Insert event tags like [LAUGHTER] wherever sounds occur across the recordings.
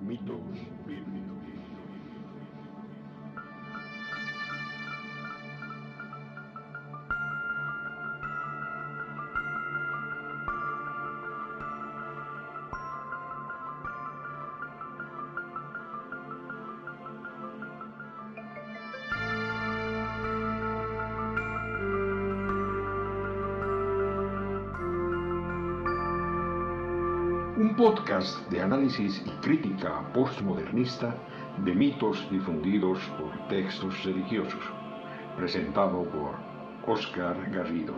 Mitos bíblicos. Podcast de análisis y crítica postmodernista de mitos difundidos por textos religiosos, presentado por Oscar Garrido.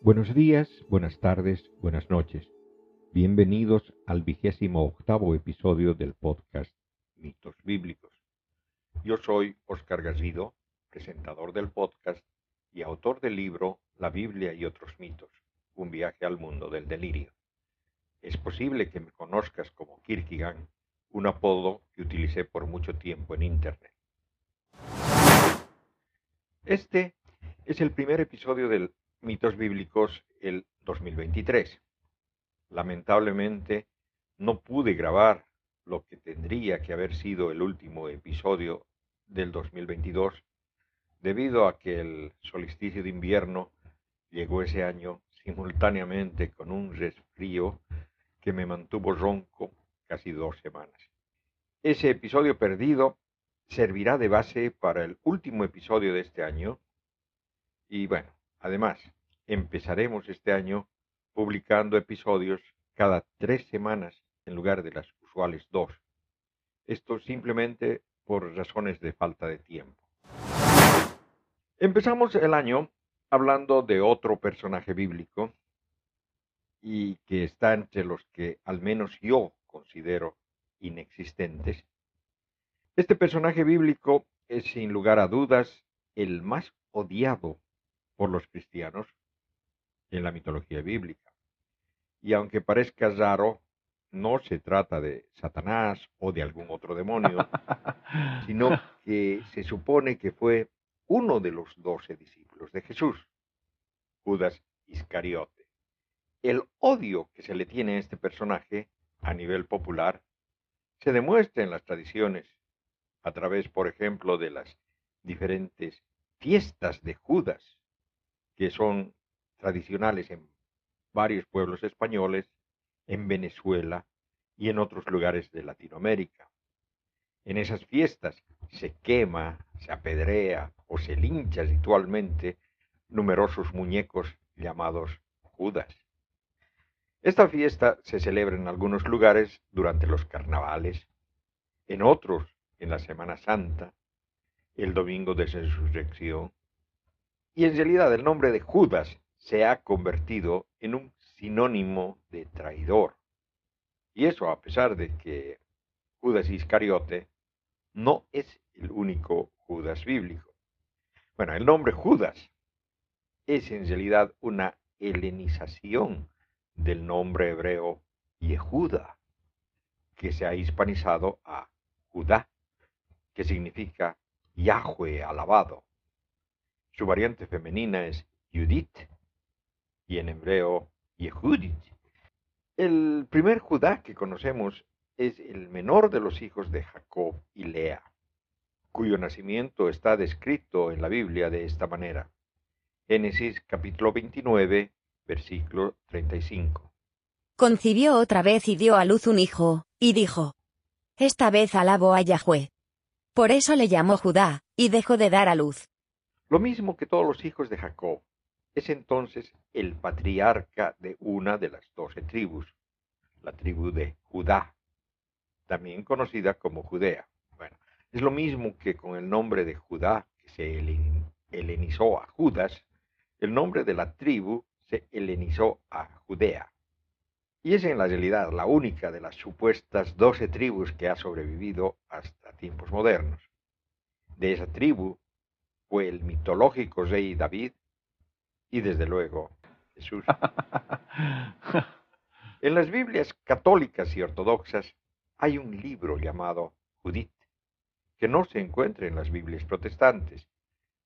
Buenos días, buenas tardes, buenas noches. Bienvenidos al vigésimo octavo episodio del podcast Mitos Bíblicos. Yo soy Oscar Garrido, presentador del podcast y autor del libro La Biblia y otros mitos, un viaje al mundo del delirio. Es posible que me conozcas como Kierkegaard, un apodo que utilicé por mucho tiempo en Internet. Este es el primer episodio del Mitos Bíblicos el 2023 lamentablemente no pude grabar lo que tendría que haber sido el último episodio del 2022 debido a que el solsticio de invierno llegó ese año simultáneamente con un resfrío que me mantuvo ronco casi dos semanas. Ese episodio perdido servirá de base para el último episodio de este año y bueno, además empezaremos este año publicando episodios cada tres semanas en lugar de las usuales dos. Esto simplemente por razones de falta de tiempo. Empezamos el año hablando de otro personaje bíblico y que está entre los que al menos yo considero inexistentes. Este personaje bíblico es sin lugar a dudas el más odiado por los cristianos en la mitología bíblica. Y aunque parezca raro, no se trata de Satanás o de algún otro demonio, [LAUGHS] sino que se supone que fue uno de los doce discípulos de Jesús, Judas Iscariote. El odio que se le tiene a este personaje a nivel popular se demuestra en las tradiciones a través, por ejemplo, de las diferentes fiestas de Judas, que son tradicionales en varios pueblos españoles, en Venezuela y en otros lugares de Latinoamérica. En esas fiestas se quema, se apedrea o se lincha ritualmente numerosos muñecos llamados Judas. Esta fiesta se celebra en algunos lugares durante los carnavales, en otros en la Semana Santa, el domingo de resurrección, y en realidad el nombre de Judas se ha convertido en un sinónimo de traidor. Y eso a pesar de que Judas Iscariote no es el único Judas bíblico. Bueno, el nombre Judas es en realidad una helenización del nombre hebreo Yehuda, que se ha hispanizado a Judá, que significa Yahweh alabado. Su variante femenina es Judith, y en hebreo Yehudit. El primer Judá que conocemos es el menor de los hijos de Jacob y Lea, cuyo nacimiento está descrito en la Biblia de esta manera. Génesis capítulo 29, versículo 35. Concibió otra vez y dio a luz un hijo, y dijo, Esta vez alabo a Yahweh. Por eso le llamó Judá, y dejó de dar a luz. Lo mismo que todos los hijos de Jacob, es entonces el patriarca de una de las doce tribus, la tribu de Judá, también conocida como Judea. Bueno, es lo mismo que con el nombre de Judá, que se helenizó a Judas, el nombre de la tribu se helenizó a Judea. Y es en la realidad la única de las supuestas doce tribus que ha sobrevivido hasta tiempos modernos. De esa tribu fue el mitológico rey David, y desde luego Jesús. [LAUGHS] En las Biblias católicas y ortodoxas hay un libro llamado Judith, que no se encuentra en las Biblias protestantes,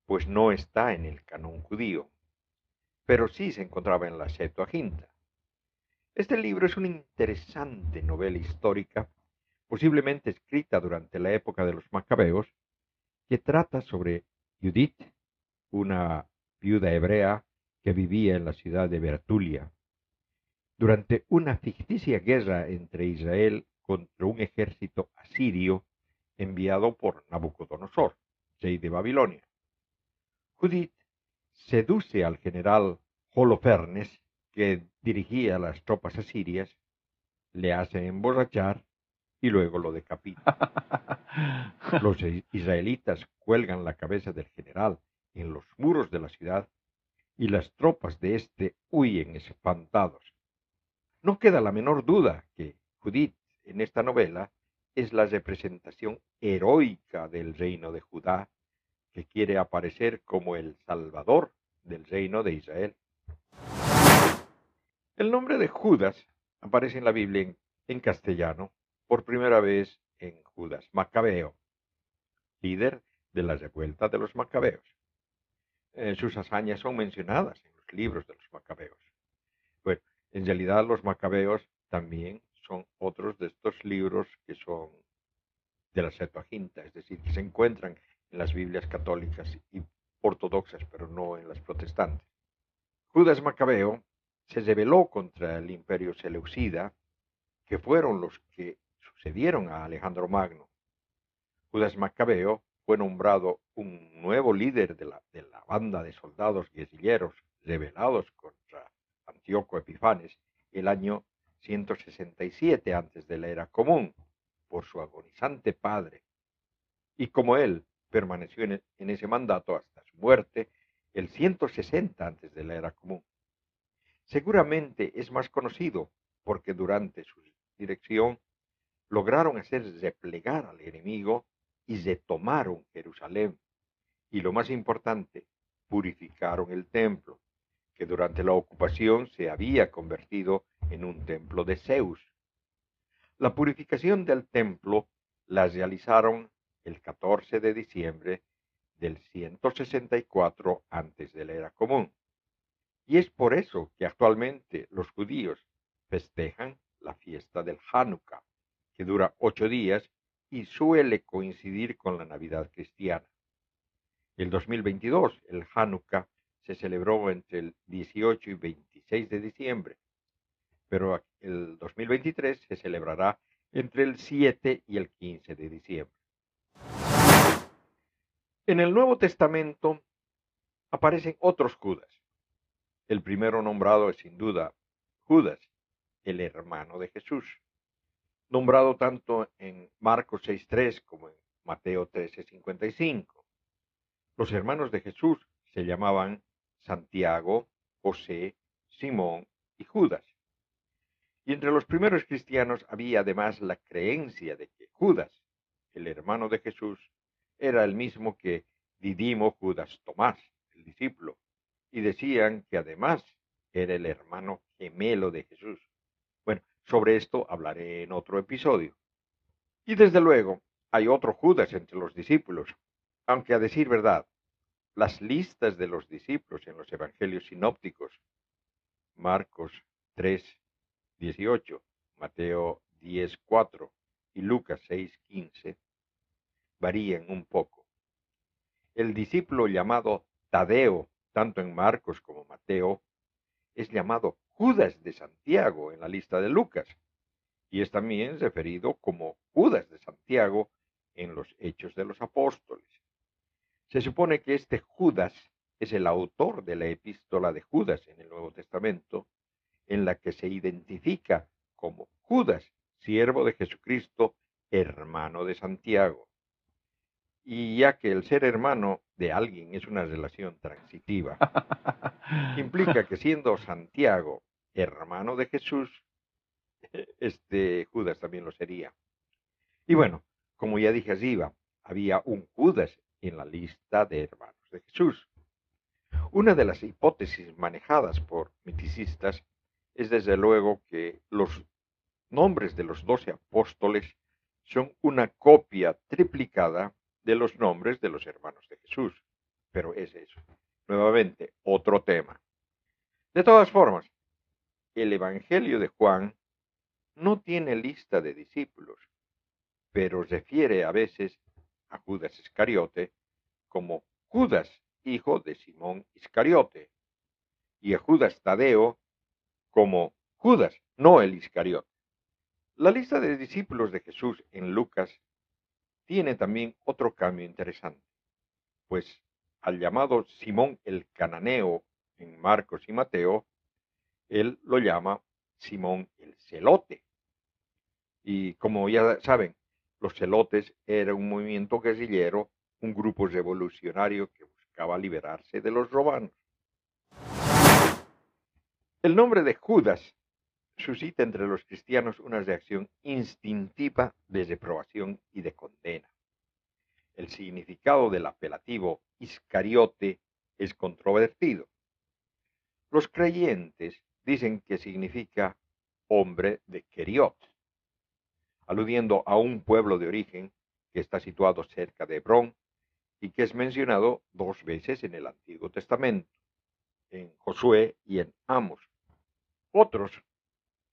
pues no está en el canon judío, pero sí se encontraba en la Septuaginta. Este libro es una interesante novela histórica, posiblemente escrita durante la época de los macabeos, que trata sobre Judith, una viuda hebrea que vivía en la ciudad de Bertulia, durante una ficticia guerra entre Israel contra un ejército asirio enviado por Nabucodonosor, rey de Babilonia. Judith seduce al general Holofernes que dirigía las tropas asirias, le hace emborrachar y luego lo decapita. [LAUGHS] Los israelitas cuelgan la cabeza del general en los muros de la ciudad y las tropas de éste huyen espantados. No queda la menor duda que Judith en esta novela es la representación heroica del reino de Judá que quiere aparecer como el salvador del reino de Israel. El nombre de Judas aparece en la Biblia en, castellano por primera vez en Judas Macabeo, líder de la revuelta de los macabeos. Eh, sus hazañas son mencionadas en los libros de los macabeos. Bueno, en realidad los macabeos también son otros de estos libros que son de la Septuaginta, es decir, que se encuentran en las Biblias católicas y ortodoxas, pero no en las protestantes. Judas Macabeo se rebeló contra el imperio seleucida, que fueron los que sucedieron a Alejandro Magno. Judas Macabeo fue nombrado un nuevo líder de la, banda de soldados guerrilleros rebelados contra Antíoco Epifanes el año 167 antes de la era común, por su agonizante padre. Y como él permaneció en, en ese mandato hasta su muerte, el 160 antes de la era común. Seguramente es más conocido porque durante su dirección lograron hacer replegar al enemigo y retomaron Jerusalén. Y lo más importante, purificaron el templo, que durante la ocupación se había convertido en un templo de Zeus. La purificación del templo la realizaron el 14 de diciembre del 164 antes de la era común. Y es por eso que actualmente los judíos festejan la fiesta del Hanukkah, que dura ocho días y suele coincidir con la Navidad cristiana. El 2022, el Hanukkah, se celebró entre el 18 y 26 de diciembre, pero el 2023 se celebrará entre el 7 y el 15 de diciembre. En el Nuevo Testamento aparecen otros Judas. El primero nombrado es sin duda Judas, el hermano de Jesús, nombrado tanto en Marcos 6.3 como en Mateo 13.55. Los hermanos de Jesús se llamaban Santiago, José, Simón y Judas. Y entre los primeros cristianos había además la creencia de que Judas, el hermano de Jesús, era el mismo que Didimo Judas Tomás, el discípulo, y decían que además era el hermano gemelo de Jesús. Sobre esto hablaré en otro episodio. Y desde luego, hay otro Judas entre los discípulos, aunque a decir verdad, las listas de los discípulos en los evangelios sinópticos, Marcos 3, 18, Mateo 10, 4 y Lucas 6, 15, varían un poco. El discípulo llamado Tadeo tanto en Marcos como Mateo, es llamado Judas de Santiago en la lista de Lucas y es también referido como Judas de Santiago en los Hechos de los Apóstoles. Se supone que este Judas es el autor de la epístola de Judas en el Nuevo Testamento, en la que se identifica como Judas, siervo de Jesucristo, hermano de Santiago. Y ya que el ser hermano de alguien es una relación transitiva, [LAUGHS] implica que siendo Santiago hermano de Jesús, [LAUGHS] este Judas también lo sería. Y bueno, como ya dije arriba, había un Judas en la lista de hermanos de Jesús. Una de las hipótesis manejadas por miticistas es desde luego que los nombres de los doce apóstoles son una copia triplicada de los nombres de los hermanos de Jesús. Pero es eso. Nuevamente, otro tema. De todas formas, el Evangelio de Juan no tiene lista de discípulos, pero refiere a veces a Judas Iscariote como Judas, hijo de Simón Iscariote, y a Judas Tadeo como Judas, no el Iscariote. La lista de discípulos de Jesús en Lucas tiene también otro cambio interesante, pues al llamado Simón el Cananeo en Marcos y Mateo, él lo llama Simón el Celote. Y como ya saben, los celotes era un movimiento guerrillero, un grupo revolucionario que buscaba liberarse de los romanos. El nombre de Judas suscita entre los cristianos una reacción instintiva de reprobación y de condena. El significado del apelativo Iscariote es controvertido. Los creyentes dicen que significa hombre de Keriot, aludiendo a un pueblo de origen que está situado cerca de Hebrón y que es mencionado dos veces en el Antiguo Testamento, en Josué y en Amos. Otros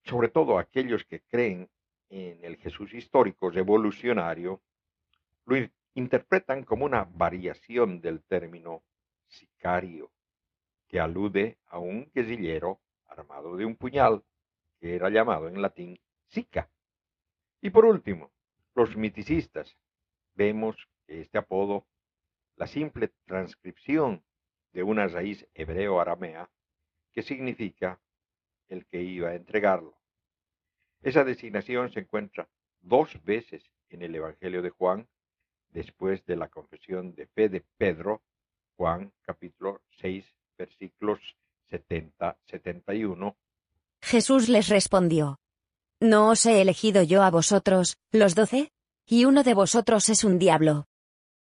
sobre todo aquellos que creen en el Jesús histórico revolucionario, lo interpretan como una variación del término sicario, que alude a un guerrillero armado de un puñal, que era llamado en latín sica. Y por último, los miticistas. Vemos que este apodo, la simple transcripción de una raíz hebreo-aramea, que significa el que iba a entregarlo. Esa designación se encuentra dos veces en el Evangelio de Juan, después de la confesión de fe de Pedro, Juan capítulo 6, versículos 70-71. Jesús les respondió, ¿No os he elegido yo a vosotros, los doce? Y uno de vosotros es un diablo.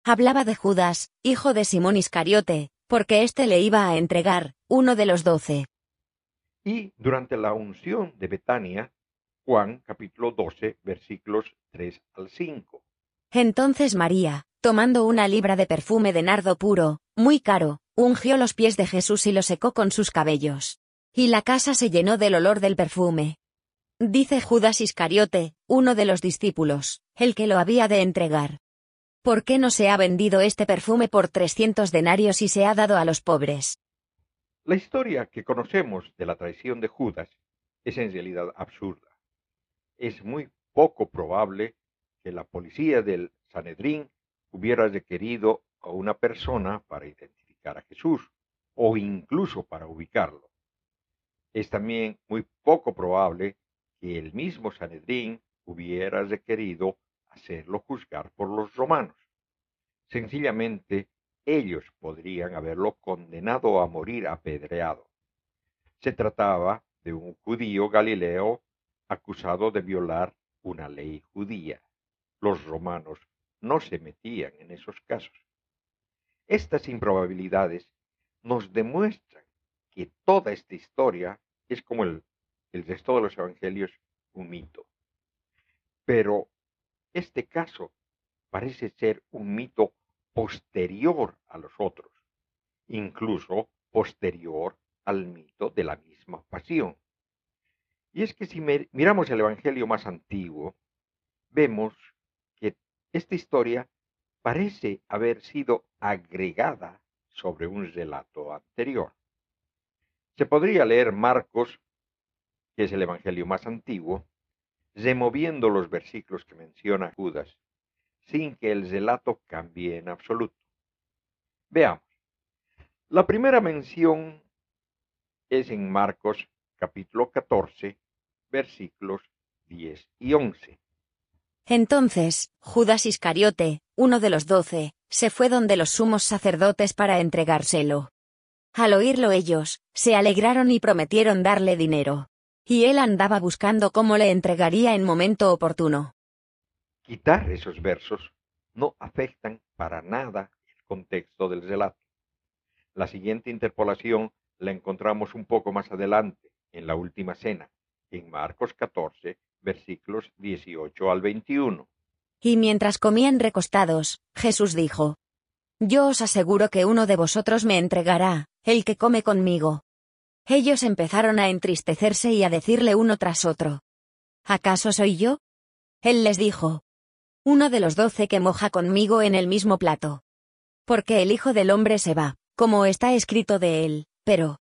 Hablaba de Judas, hijo de Simón Iscariote, porque éste le iba a entregar, uno de los doce. Y durante la unción de Betania, Juan capítulo 12 versículos 3 al 5. Entonces María, tomando una libra de perfume de nardo puro, muy caro, ungió los pies de Jesús y lo secó con sus cabellos. Y la casa se llenó del olor del perfume. Dice Judas Iscariote, uno de los discípulos, el que lo había de entregar. ¿Por qué no se ha vendido este perfume por trescientos denarios y se ha dado a los pobres? La historia que conocemos de la traición de Judas es en realidad absurda. Es muy poco probable que la policía del Sanedrín hubiera requerido a una persona para identificar a Jesús o incluso para ubicarlo. Es también muy poco probable que el mismo Sanedrín hubiera requerido hacerlo juzgar por los romanos. Sencillamente ellos podrían haberlo condenado a morir apedreado. Se trataba de un judío galileo acusado de violar una ley judía. Los romanos no se metían en esos casos. Estas improbabilidades nos demuestran que toda esta historia es como el, resto de los evangelios, un mito. Pero este caso parece ser un mito posterior a los otros, incluso posterior al mito de la misma pasión. Y es que si miramos el Evangelio más antiguo, vemos que esta historia parece haber sido agregada sobre un relato anterior. Se podría leer Marcos, que es el Evangelio más antiguo, removiendo los versículos que menciona Judas sin que el relato cambie en absoluto. Veamos. La primera mención es en Marcos capítulo 14, versículos 10 y 11. Entonces, Judas Iscariote, uno de los doce, se fue donde los sumos sacerdotes para entregárselo. Al oírlo ellos, se alegraron y prometieron darle dinero. Y él andaba buscando cómo le entregaría en momento oportuno quitar esos versos no afectan para nada el contexto del relato. La siguiente interpolación la encontramos un poco más adelante, en la última cena, en Marcos 14, versículos 18 al 21. Y mientras comían recostados, Jesús dijo, Yo os aseguro que uno de vosotros me entregará, el que come conmigo. Ellos empezaron a entristecerse y a decirle uno tras otro, ¿Acaso soy yo? Él les dijo, Uno de los doce que moja conmigo en el mismo plato. Porque el Hijo del Hombre se va, como está escrito de él, pero,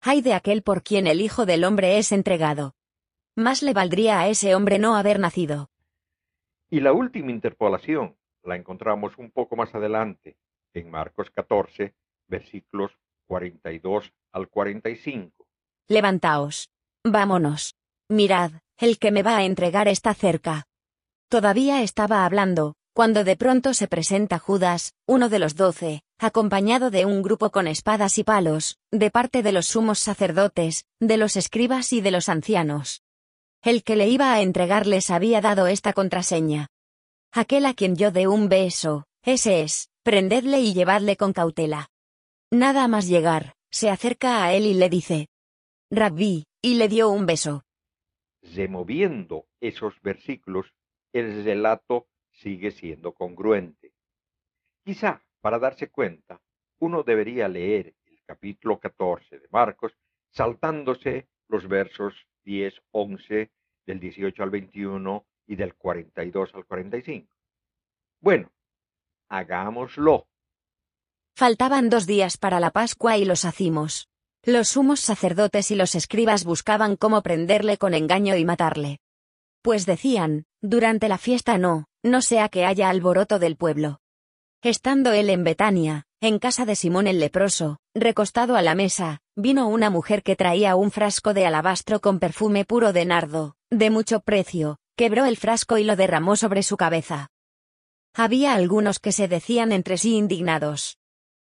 hay de aquel por quien el Hijo del Hombre es entregado. Más le valdría a ese hombre no haber nacido. Y la última interpolación la encontramos un poco más adelante, en Marcos 14, versículos 42 al 45. Levantaos. Vámonos. Mirad, el que me va a entregar está cerca. Todavía estaba hablando, cuando de pronto se presenta Judas, uno de los doce, acompañado de un grupo con espadas y palos, de parte de los sumos sacerdotes, de los escribas y de los ancianos. El que le iba a entregar les había dado esta contraseña. Aquel a quien yo dé un beso, ese es, prendedle y llevadle con cautela. Nada más llegar, se acerca a él y le dice, Rabbi, y le dio un beso. Removiendo esos versículos, el relato sigue siendo congruente. Quizá, para darse cuenta, uno debería leer el capítulo 14 de Marcos saltándose los versos 10, 11, del 18 al 21 y del 42 al 45. Bueno, hagámoslo. Faltaban dos días para la Pascua y los hacimos. Los sumos sacerdotes y los escribas buscaban cómo prenderle con engaño y matarle. Pues decían, durante la fiesta no, no sea que haya alboroto del pueblo. Estando él en Betania, en casa de Simón el leproso, recostado a la mesa, vino una mujer que traía un frasco de alabastro con perfume puro de nardo, de mucho precio, quebró el frasco y lo derramó sobre su cabeza. Había algunos que se decían entre sí indignados.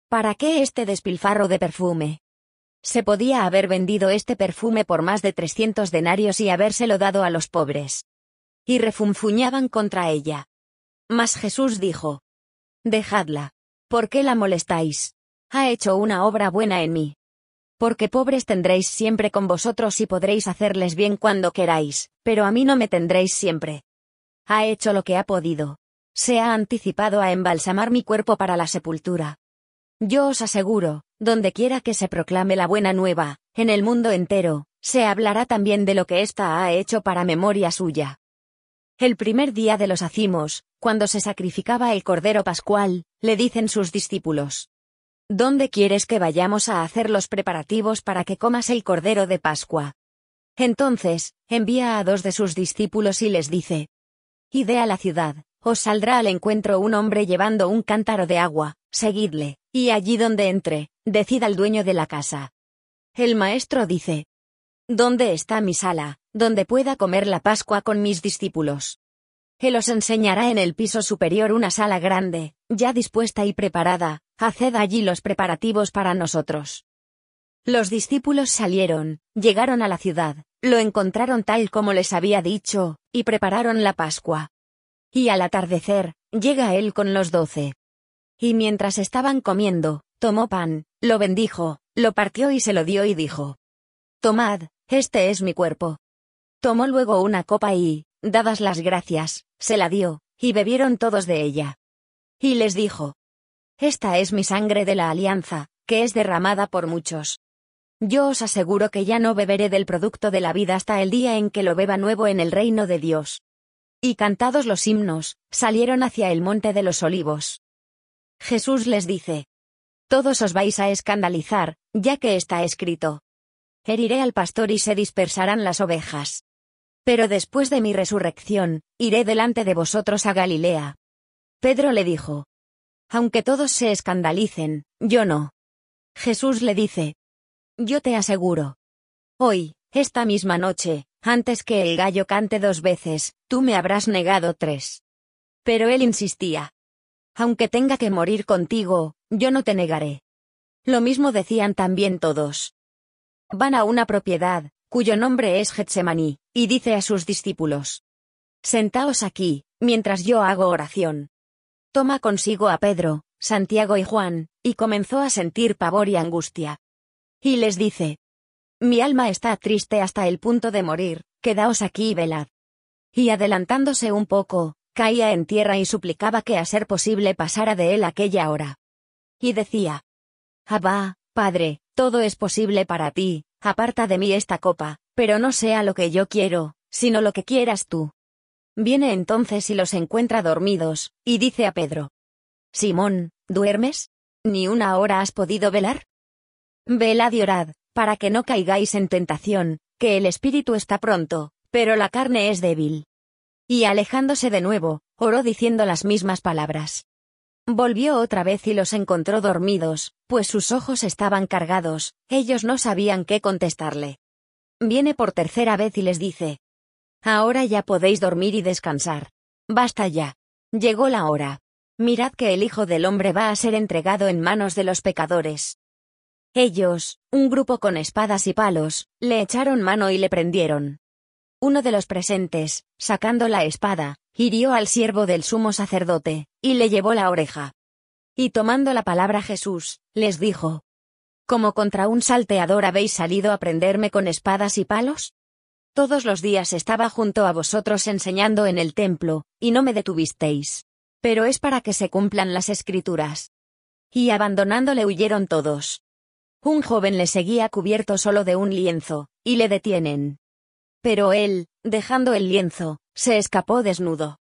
¿Para qué este despilfarro de perfume? Se podía haber vendido este perfume por más de trescientos denarios y habérselo dado a los pobres y refunfuñaban contra ella. Mas Jesús dijo, Dejadla. ¿Por qué la molestáis? Ha hecho una obra buena en mí. Porque pobres tendréis siempre con vosotros y podréis hacerles bien cuando queráis, pero a mí no me tendréis siempre. Ha hecho lo que ha podido. Se ha anticipado a embalsamar mi cuerpo para la sepultura. Yo os aseguro, donde quiera que se proclame la buena nueva, en el mundo entero, se hablará también de lo que ésta ha hecho para memoria suya. El primer día de los acimos, cuando se sacrificaba el Cordero Pascual, le dicen sus discípulos. ¿Dónde quieres que vayamos a hacer los preparativos para que comas el Cordero de Pascua? Entonces, envía a dos de sus discípulos y les dice. Ide a la ciudad, os saldrá al encuentro un hombre llevando un cántaro de agua, seguidle, y allí donde entre, decida al dueño de la casa. El maestro dice. ¿Dónde está mi sala? donde pueda comer la Pascua con mis discípulos. Él os enseñará en el piso superior una sala grande, ya dispuesta y preparada, haced allí los preparativos para nosotros. Los discípulos salieron, llegaron a la ciudad, lo encontraron tal como les había dicho, y prepararon la Pascua. Y al atardecer, llega él con los doce. Y mientras estaban comiendo, tomó pan, lo bendijo, lo partió y se lo dio y dijo. Tomad, este es mi cuerpo. Tomó luego una copa y, dadas las gracias, se la dio, y bebieron todos de ella. Y les dijo, Esta es mi sangre de la alianza, que es derramada por muchos. Yo os aseguro que ya no beberé del producto de la vida hasta el día en que lo beba nuevo en el reino de Dios. Y cantados los himnos, salieron hacia el monte de los olivos. Jesús les dice, Todos os vais a escandalizar, ya que está escrito. Heriré al pastor y se dispersarán las ovejas. Pero después de mi resurrección, iré delante de vosotros a Galilea. Pedro le dijo. Aunque todos se escandalicen, yo no. Jesús le dice. Yo te aseguro. Hoy, esta misma noche, antes que el gallo cante dos veces, tú me habrás negado tres. Pero él insistía. Aunque tenga que morir contigo, yo no te negaré. Lo mismo decían también todos. Van a una propiedad, cuyo nombre es Getsemaní, y dice a sus discípulos. Sentaos aquí, mientras yo hago oración. Toma consigo a Pedro, Santiago y Juan, y comenzó a sentir pavor y angustia. Y les dice. Mi alma está triste hasta el punto de morir, quedaos aquí y velad. Y adelantándose un poco, caía en tierra y suplicaba que a ser posible pasara de él aquella hora. Y decía, Abba, Padre, todo es posible para ti, aparta de mí esta copa, pero no sea lo que yo quiero, sino lo que quieras tú. Viene entonces y los encuentra dormidos, y dice a Pedro, Simón, ¿duermes? ¿Ni una hora has podido velar? Velad y orad, para que no caigáis en tentación, que el espíritu está pronto, pero la carne es débil. Y alejándose de nuevo, oró diciendo las mismas palabras. Volvió otra vez y los encontró dormidos, pues sus ojos estaban cargados, ellos no sabían qué contestarle. Viene por tercera vez y les dice, Ahora ya podéis dormir y descansar. Basta ya. Llegó la hora. Mirad que el Hijo del Hombre va a ser entregado en manos de los pecadores. Ellos, un grupo con espadas y palos, le echaron mano y le prendieron. Uno de los presentes, sacando la espada, hirió al siervo del sumo sacerdote, y le llevó la oreja. Y tomando la palabra Jesús, les dijo, ¿Como contra un salteador habéis salido a prenderme con espadas y palos? Todos los días estaba junto a vosotros enseñando en el templo, y no me detuvisteis. Pero es para que se cumplan las escrituras. Y abandonándole huyeron todos. Un joven le seguía cubierto solo de un lienzo, y le detienen. Pero él, dejando el lienzo, se escapó desnudo.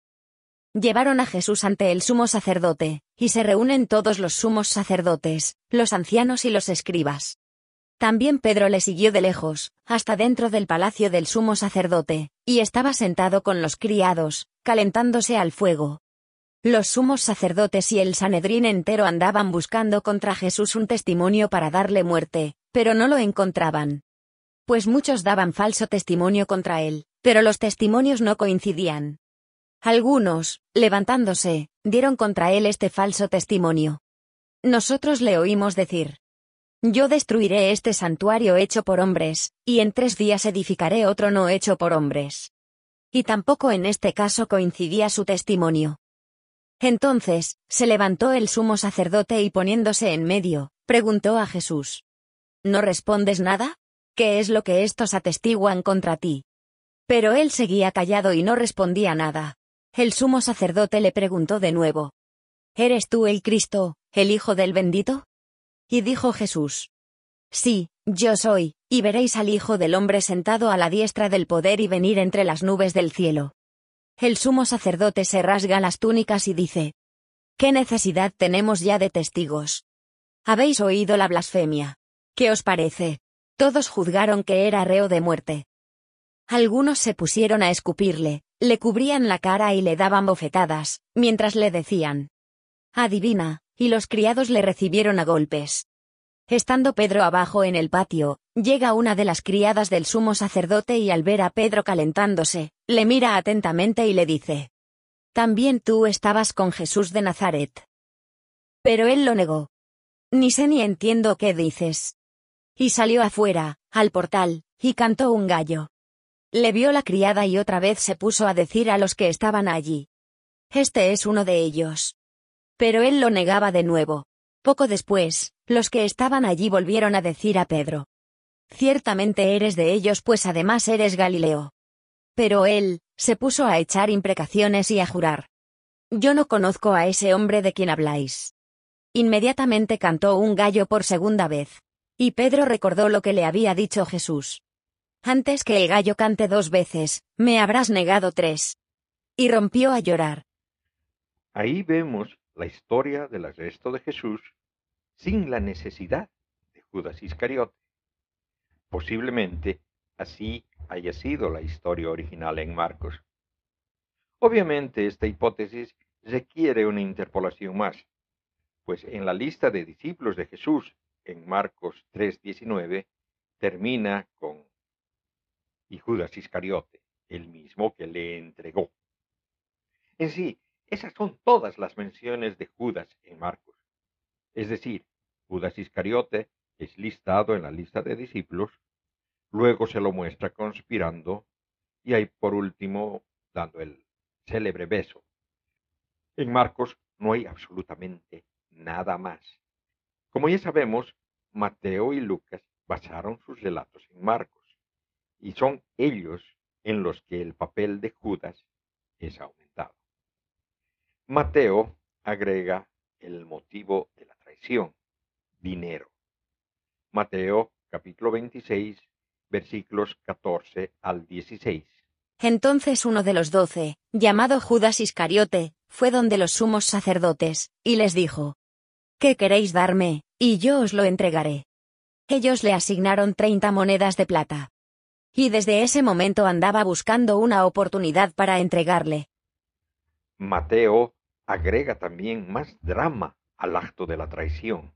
Llevaron a Jesús ante el sumo sacerdote, y se reúnen todos los sumos sacerdotes, los ancianos y los escribas. También Pedro le siguió de lejos, hasta dentro del palacio del sumo sacerdote, y estaba sentado con los criados, calentándose al fuego. Los sumos sacerdotes y el Sanedrín entero andaban buscando contra Jesús un testimonio para darle muerte, pero no lo encontraban. Pues muchos daban falso testimonio contra él, pero los testimonios no coincidían. Algunos, levantándose, dieron contra él este falso testimonio. Nosotros le oímos decir, Yo destruiré este santuario hecho por hombres, y en tres días edificaré otro no hecho por hombres. Y tampoco en este caso coincidía su testimonio. Entonces, se levantó el sumo sacerdote y poniéndose en medio, preguntó a Jesús. ¿No respondes nada? ¿Qué es lo que estos atestiguan contra ti? Pero él seguía callado y no respondía nada. El sumo sacerdote le preguntó de nuevo. ¿Eres tú el Cristo, el Hijo del bendito? Y dijo Jesús. Sí, yo soy, y veréis al Hijo del hombre sentado a la diestra del poder y venir entre las nubes del cielo. El sumo sacerdote se rasga las túnicas y dice, ¿Qué necesidad tenemos ya de testigos? Habéis oído la blasfemia. ¿Qué os parece? Todos juzgaron que era reo de muerte. Algunos se pusieron a escupirle, le cubrían la cara y le daban bofetadas, mientras le decían, Adivina, y los criados le recibieron a golpes. Estando Pedro abajo en el patio, llega una de las criadas del sumo sacerdote y al ver a Pedro calentándose, le mira atentamente y le dice, También tú estabas con Jesús de Nazaret. Pero él lo negó. Ni sé ni entiendo qué dices. Y salió afuera, al portal, y cantó un gallo. Le vio la criada y otra vez se puso a decir a los que estaban allí. Este es uno de ellos. Pero él lo negaba de nuevo. Poco después, los que estaban allí volvieron a decir a Pedro. Ciertamente eres de ellos pues además eres Galileo. Pero él, se puso a echar imprecaciones y a jurar. Yo no conozco a ese hombre de quien habláis. Inmediatamente cantó un gallo por segunda vez. Y Pedro recordó lo que le había dicho Jesús. Antes que el gallo cante dos veces, me habrás negado tres. Y rompió a llorar. Ahí vemos la historia del arresto de Jesús sin la necesidad de Judas Iscariote. Posiblemente así haya sido la historia original en Marcos. Obviamente esta hipótesis requiere una interpolación más, pues en la lista de discípulos de Jesús en Marcos 3:19 termina con y Judas Iscariote, el mismo que le entregó. En sí, esas son todas las menciones de Judas en Marcos. Es decir, Judas Iscariote es listado en la lista de discípulos, luego se lo muestra conspirando y ahí por último dando el célebre beso. En Marcos no hay absolutamente nada más. Como ya sabemos, Mateo y Lucas basaron sus relatos en Marcos, y son ellos en los que el papel de Judas es aumentado. Mateo agrega el motivo de la traición, dinero. Mateo capítulo 26, versículos 14 al 16. Entonces uno de los doce, llamado Judas Iscariote, fue donde los sumos sacerdotes, y les dijo, ¿Qué queréis darme? Y yo os lo entregaré. Ellos le asignaron treinta monedas de plata. Y desde ese momento andaba buscando una oportunidad para entregarle. Mateo agrega también más drama al acto de la traición.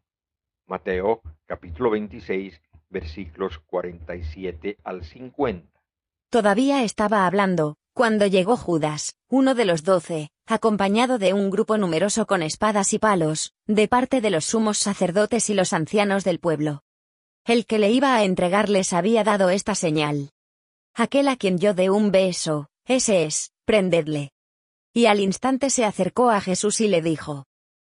Mateo capítulo 26 versículos 47 al 50. Todavía estaba hablando, cuando llegó Judas, uno de los doce, acompañado de un grupo numeroso con espadas y palos, de parte de los sumos sacerdotes y los ancianos del pueblo. El que le iba a entregar les había dado esta señal. Aquel a quien yo dé un beso, ese es, prendedle. Y al instante se acercó a Jesús y le dijo,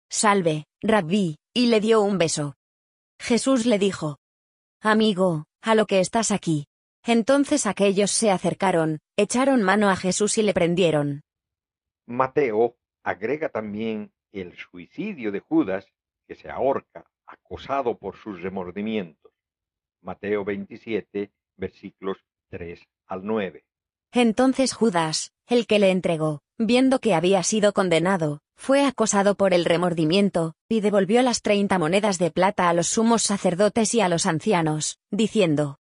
Salve, rabí, y le dio un beso. Jesús le dijo, Amigo, a lo que estás aquí. Entonces aquellos se acercaron, echaron mano a Jesús y le prendieron. Mateo agrega también el suicidio de Judas, que se ahorca, acosado por sus remordimientos. Mateo 27, versículos 3 al 9. Entonces Judas, el que le entregó, viendo que había sido condenado, fue acosado por el remordimiento, y devolvió las treinta monedas de plata a los sumos sacerdotes y a los ancianos, diciendo,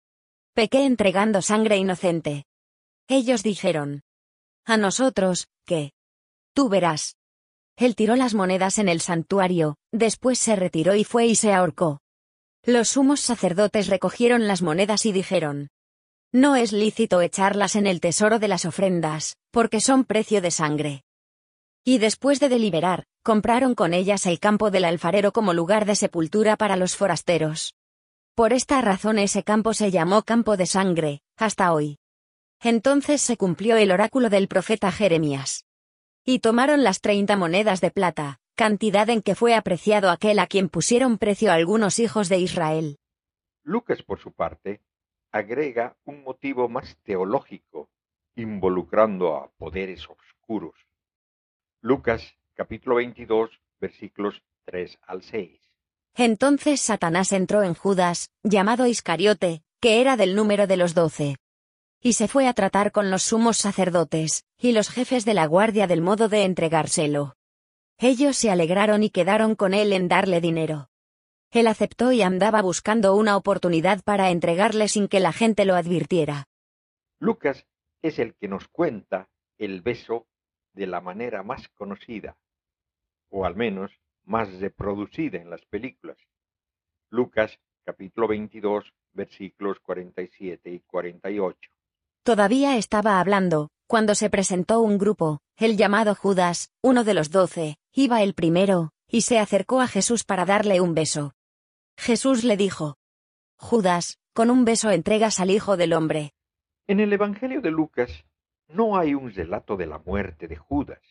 Pequé entregando sangre inocente. Ellos dijeron, A nosotros, ¿qué? Tú verás. Él tiró las monedas en el santuario, después se retiró y fue y se ahorcó. Los sumos sacerdotes recogieron las monedas y dijeron, No es lícito echarlas en el tesoro de las ofrendas, porque son precio de sangre. Y después de deliberar, compraron con ellas el campo del alfarero como lugar de sepultura para los forasteros. Por esta razón ese campo se llamó campo de sangre, hasta hoy. Entonces se cumplió el oráculo del profeta Jeremías. Y tomaron las treinta monedas de plata, cantidad en que fue apreciado aquel a quien pusieron precio algunos hijos de Israel. Lucas, por su parte, agrega un motivo más teológico, involucrando a poderes oscuros. Lucas capítulo 22 versículos 3 al 6. Entonces Satanás entró en Judas, llamado Iscariote, que era del número de los doce. Y se fue a tratar con los sumos sacerdotes, y los jefes de la guardia del modo de entregárselo. Ellos se alegraron y quedaron con él en darle dinero. Él aceptó y andaba buscando una oportunidad para entregarle sin que la gente lo advirtiera. Lucas es el que nos cuenta el beso de la manera más conocida, o al menos más reproducida en las películas. Lucas capítulo 22 versículos 47 y 48. Todavía estaba hablando, cuando se presentó un grupo, el llamado Judas, uno de los doce, iba el primero, y se acercó a Jesús para darle un beso. Jesús le dijo, Judas, con un beso entregas al Hijo del Hombre. En el Evangelio de Lucas no hay un relato de la muerte de Judas,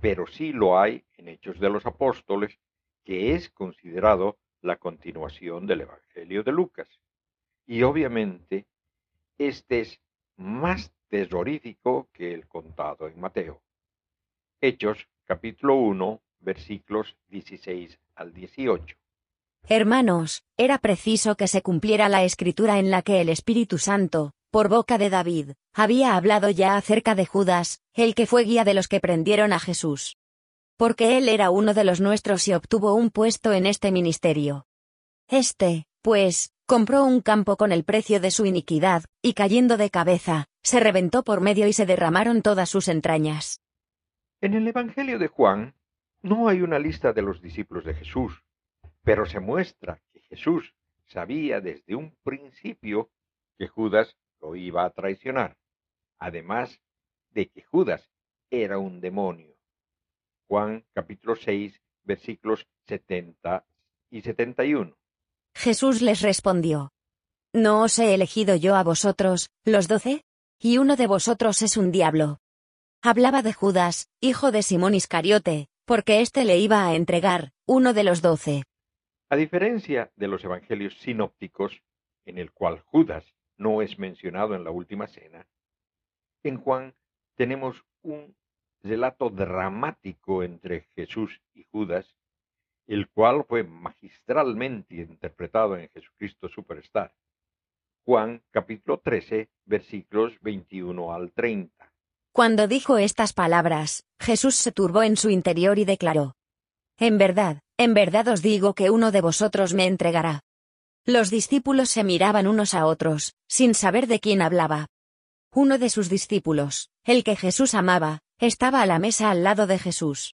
pero sí lo hay en Hechos de los Apóstoles, que es considerado la continuación del Evangelio de Lucas. Y obviamente, este es más terrorífico que el contado en Mateo. Hechos capítulo 1 versículos 16 al 18. Hermanos, era preciso que se cumpliera la escritura en la que el Espíritu Santo, por boca de David, había hablado ya acerca de Judas, el que fue guía de los que prendieron a Jesús. Porque él era uno de los nuestros y obtuvo un puesto en este ministerio. Este, pues, compró un campo con el precio de su iniquidad, y cayendo de cabeza, se reventó por medio y se derramaron todas sus entrañas. En el Evangelio de Juan no hay una lista de los discípulos de Jesús, pero se muestra que Jesús sabía desde un principio que Judas lo iba a traicionar, además de que Judas era un demonio. Juan capítulo 6 versículos 70 y 71. Jesús les respondió, ¿No os he elegido yo a vosotros, los doce? Y uno de vosotros es un diablo. Hablaba de Judas, hijo de Simón Iscariote, porque éste le iba a entregar, uno de los doce. A diferencia de los evangelios sinópticos, en el cual Judas no es mencionado en la última cena, en Juan tenemos un relato dramático entre Jesús y Judas, el cual fue magistralmente interpretado en Jesucristo Superstar. Juan capítulo 13, versículos 21 al 30. Cuando dijo estas palabras, Jesús se turbó en su interior y declaró, En verdad, en verdad os digo que uno de vosotros me entregará. Los discípulos se miraban unos a otros, sin saber de quién hablaba. Uno de sus discípulos, el que Jesús amaba, estaba a la mesa al lado de Jesús.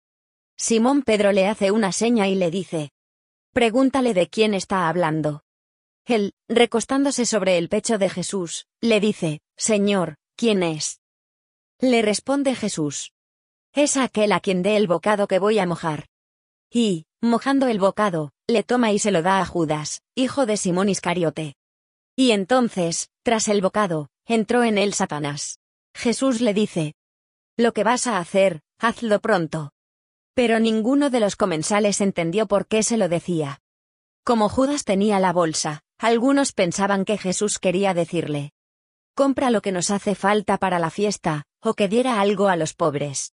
Simón Pedro le hace una seña y le dice, Pregúntale de quién está hablando. Él, recostándose sobre el pecho de Jesús, le dice, Señor, ¿quién es? Le responde Jesús. Es aquel a quien dé el bocado que voy a mojar. Y, mojando el bocado, le toma y se lo da a Judas, hijo de Simón Iscariote. Y entonces, tras el bocado, entró en él Satanás. Jesús le dice, Lo que vas a hacer, hazlo pronto. Pero ninguno de los comensales entendió por qué se lo decía. Como Judas tenía la bolsa, algunos pensaban que Jesús quería decirle, compra lo que nos hace falta para la fiesta, o que diera algo a los pobres.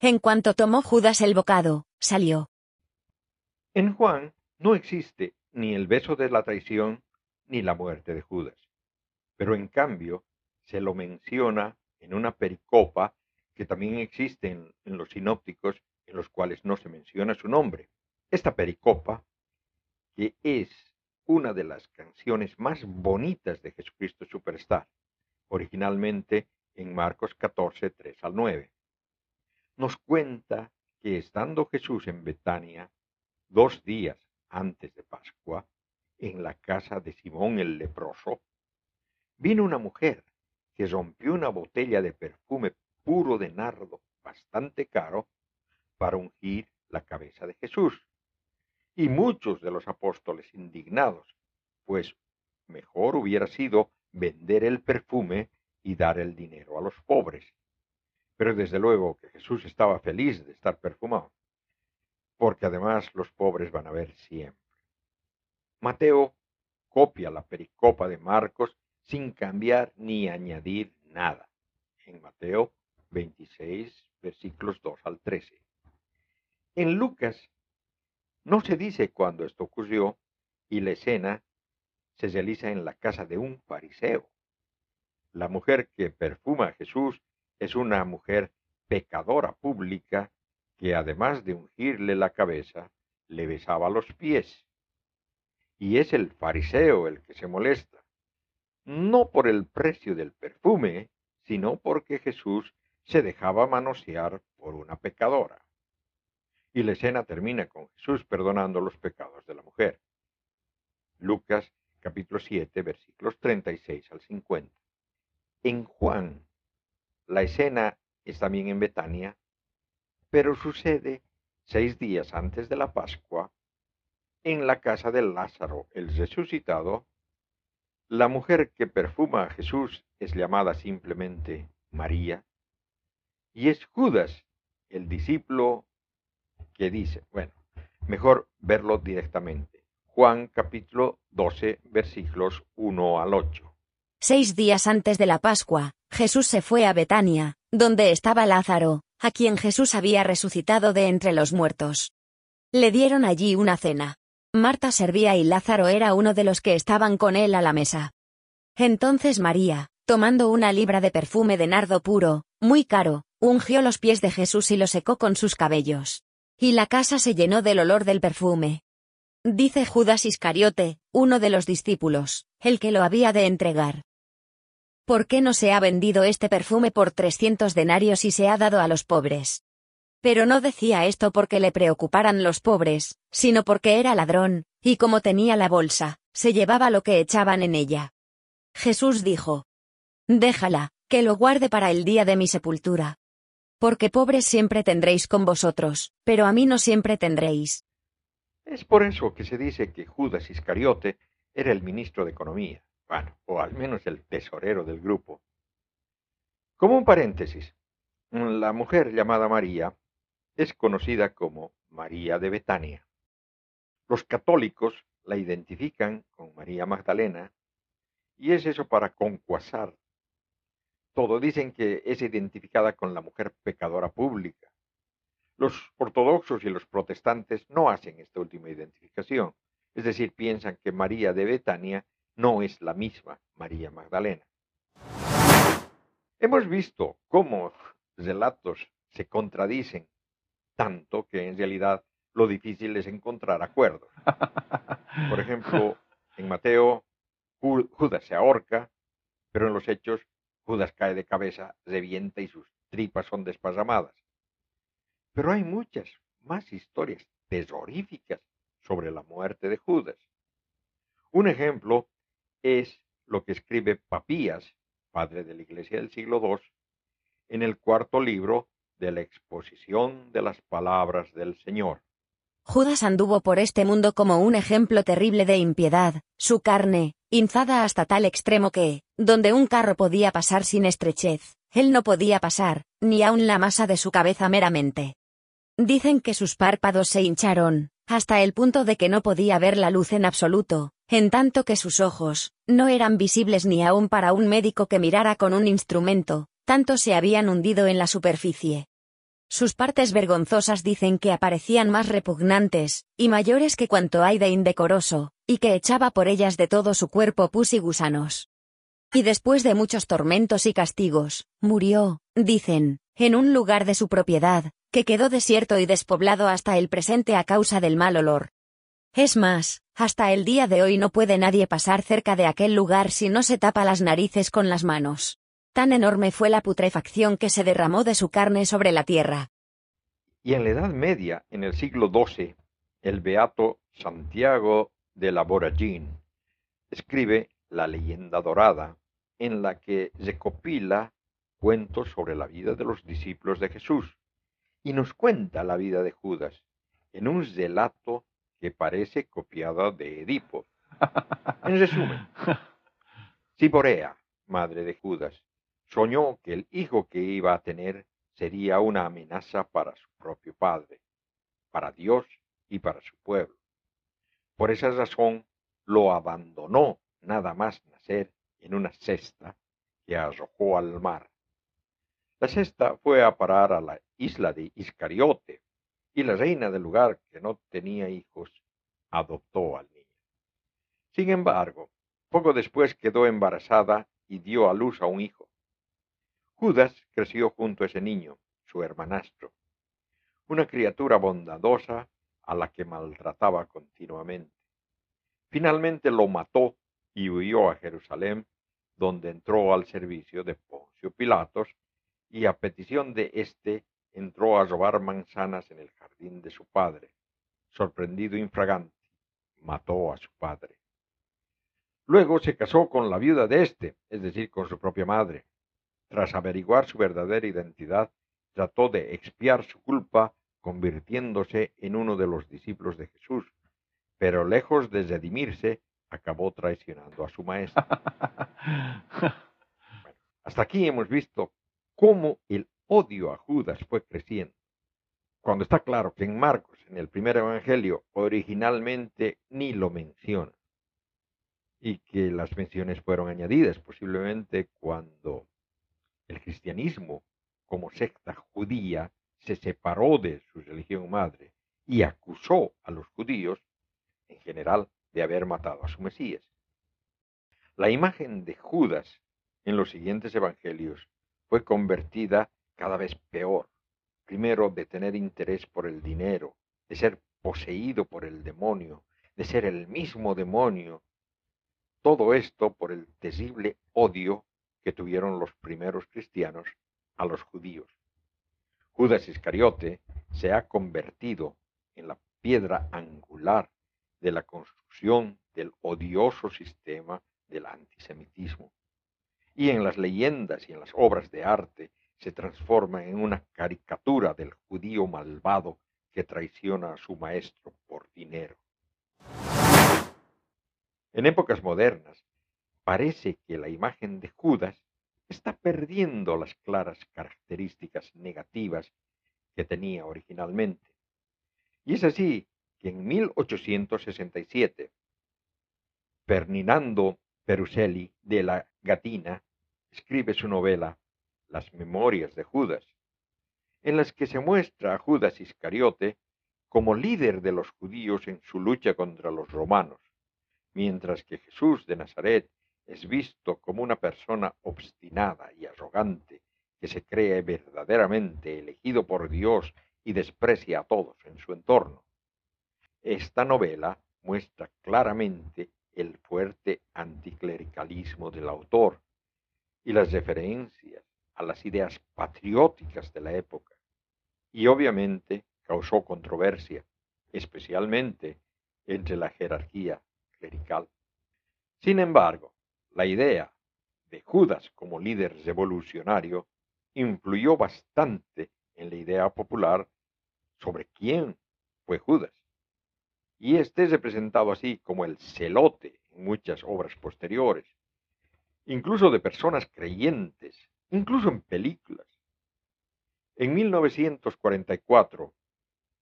En cuanto tomó Judas el bocado, salió. En Juan no existe ni el beso de la traición ni la muerte de Judas, pero en cambio se lo menciona en una pericopa que también existe en, los sinópticos en los cuales no se menciona su nombre. Esta pericopa, que es una de las canciones más bonitas de Jesucristo Superstar, originalmente en Marcos 14, 3 al 9. Nos cuenta que estando Jesús en Betania, dos días antes de Pascua, en la casa de Simón el leproso, vino una mujer que rompió una botella de perfume puro de nardo bastante caro para ungir la cabeza de Jesús. Y muchos de los apóstoles indignados, pues mejor hubiera sido vender el perfume y dar el dinero a los pobres. Pero desde luego que Jesús estaba feliz de estar perfumado, porque además los pobres van a ver siempre. Mateo copia la pericopa de Marcos sin cambiar ni añadir nada. En Mateo 26, versículos 2 al 13. En Lucas no se dice cuándo esto ocurrió y la escena se realiza en la casa de un fariseo. La mujer que perfuma a Jesús es una mujer pecadora pública que además de ungirle la cabeza, le besaba los pies. Y es el fariseo el que se molesta, no por el precio del perfume, sino porque Jesús se dejaba manosear por una pecadora. Y la escena termina con Jesús perdonando los pecados de la mujer. Lucas capítulo 7 versículos 36 al 50. En Juan, la escena es también en Betania, pero sucede seis días antes de la Pascua, en la casa de Lázaro, el resucitado, la mujer que perfuma a Jesús es llamada simplemente María, y es Judas, el discípulo, que dice, bueno, mejor verlo directamente. Juan capítulo 12, versículos 1 al 8. Seis días antes de la Pascua, Jesús se fue a Betania, donde estaba Lázaro, a quien Jesús había resucitado de entre los muertos. Le dieron allí una cena. Marta servía y Lázaro era uno de los que estaban con él a la mesa. Entonces María, tomando una libra de perfume de nardo puro, muy caro, ungió los pies de Jesús y lo secó con sus cabellos. Y la casa se llenó del olor del perfume. Dice Judas Iscariote, uno de los discípulos, el que lo había de entregar. ¿Por qué no se ha vendido este perfume por trescientos denarios y se ha dado a los pobres? Pero no decía esto porque le preocuparan los pobres, sino porque era ladrón, y como tenía la bolsa, se llevaba lo que echaban en ella. Jesús dijo, Déjala, que lo guarde para el día de mi sepultura. Porque pobres siempre tendréis con vosotros, pero a mí no siempre tendréis. Es por eso que se dice que Judas Iscariote era el ministro de Economía bueno, o al menos el tesorero del grupo. Como un paréntesis, la mujer llamada María es conocida como María de Betania. Los católicos la identifican con María Magdalena y es eso para concuasar todo dicen que es identificada con la mujer pecadora pública. Los ortodoxos y los protestantes no hacen esta última identificación, es decir, piensan que María de Betania no es la misma María Magdalena. Hemos visto cómo relatos se contradicen tanto que en realidad lo difícil es encontrar acuerdos. Por [LAUGHS] ejemplo, en Mateo, Judas se ahorca, pero en los hechos, Judas cae de cabeza, revienta y sus tripas son desparramadas. Pero hay muchas más historias terroríficas sobre la muerte de Judas. Un ejemplo es lo que escribe Papías, padre de la Iglesia del siglo II, en el cuarto libro de la exposición de las palabras del Señor. Judas anduvo por este mundo como un ejemplo terrible de impiedad, su carne, hinzada hasta tal extremo que, donde un carro podía pasar sin estrechez, él no podía pasar, ni aun la masa de su cabeza meramente. Dicen que sus párpados se hincharon, hasta el punto de que no podía ver la luz en absoluto, en tanto que sus ojos, no eran visibles ni aun para un médico que mirara con un instrumento, tanto se habían hundido en la superficie. Sus partes vergonzosas dicen que aparecían más repugnantes, y mayores que cuanto hay de indecoroso, y que echaba por ellas de todo su cuerpo pus y gusanos. Y después de muchos tormentos y castigos, murió, dicen, en un lugar de su propiedad, que quedó desierto y despoblado hasta el presente a causa del mal olor. Es más, hasta el día de hoy no puede nadie pasar cerca de aquel lugar si no se tapa las narices con las manos. Tan enorme fue la putrefacción que se derramó de su carne sobre la tierra. Y en la Edad Media, en el siglo XII, el beato Santiago de la Boragín escribe La leyenda dorada, en la que recopila cuentos sobre la vida de los discípulos de Jesús y nos cuenta la vida de Judas en un relato que parece copiado de Edipo. [LAUGHS] En resumen, Ciborea, madre de Judas, Soñó que el hijo que iba a tener sería una amenaza para su propio padre, para Dios y para su pueblo. Por esa razón lo abandonó nada más nacer en una cesta que arrojó al mar. La cesta fue a parar a la isla de Iscariote y la reina del lugar, que no tenía hijos, adoptó al niño. Sin embargo, poco después quedó embarazada y dio a luz a un hijo. Judas creció junto a ese niño, su hermanastro, una criatura bondadosa a la que maltrataba continuamente. Finalmente lo mató y huyó a Jerusalén, donde entró al servicio de Poncio Pilatos y a petición de éste entró a robar manzanas en el jardín de su padre. Sorprendido infragante, mató a su padre. Luego se casó con la viuda de éste, es decir, con su propia madre, tras averiguar su verdadera identidad, trató de expiar su culpa convirtiéndose en uno de los discípulos de Jesús, pero lejos de redimirse, acabó traicionando a su maestro. [LAUGHS] hasta aquí hemos visto cómo el odio a Judas fue creciendo. Cuando está claro que en Marcos, en el primer evangelio, originalmente ni lo menciona, y que las menciones fueron añadidas posiblemente cuando el cristianismo, como secta judía, se separó de su religión madre y acusó a los judíos, en general, de haber matado a su Mesías. La imagen de Judas en los siguientes evangelios fue convertida cada vez peor. Primero, de tener interés por el dinero, de ser poseído por el demonio, de ser el mismo demonio. Todo esto por el terrible odio que tuvieron los primeros cristianos a los judíos. Judas Iscariote se ha convertido en la piedra angular de la construcción del odioso sistema del antisemitismo. Y en las leyendas y en las obras de arte se transforma en una caricatura del judío malvado que traiciona a su maestro por dinero. En épocas modernas, parece que la imagen de Judas está perdiendo las claras características negativas que tenía originalmente. Y es así que en 1867, Ferdinando Peruselli de la Gatina escribe su novela las Memorias de Judas, en las que se muestra a Judas Iscariote como líder de los judíos en su lucha contra los romanos, mientras que Jesús de Nazaret es visto como una persona obstinada y arrogante que se cree verdaderamente elegido por Dios y desprecia a todos en su entorno. Esta novela muestra claramente el fuerte anticlericalismo del autor y las referencias a las ideas patrióticas de la época, y obviamente causó controversia, especialmente entre la jerarquía clerical. Sin embargo, la idea de Judas como líder revolucionario influyó bastante en la idea popular sobre quién fue Judas. Y este es representado así como el celote en muchas obras posteriores, incluso de personas creyentes, incluso en películas. En 1944,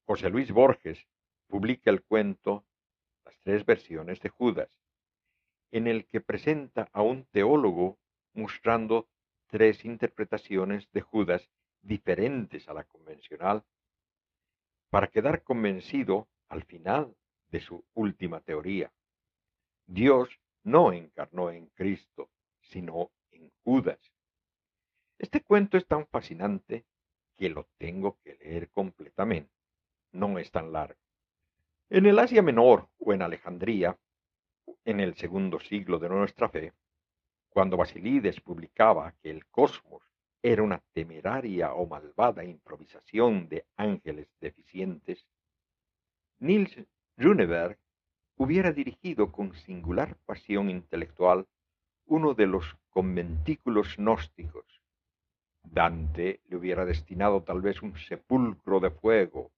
José Luis Borges publica el cuento Las tres versiones de Judas, en el que presenta a un teólogo mostrando tres interpretaciones de Judas diferentes a la convencional, para quedar convencido al final de su última teoría. Dios no encarnó en Cristo, sino en Judas. Este cuento es tan fascinante que lo tengo que leer completamente. No es tan largo. En el Asia Menor o en Alejandría, en el segundo siglo de nuestra fe, cuando Basilides publicaba que el cosmos era una temeraria o malvada improvisación de ángeles deficientes, Niels Runeberg hubiera dirigido con singular pasión intelectual uno de los conventículos gnósticos. Dante le hubiera destinado tal vez un sepulcro de fuego.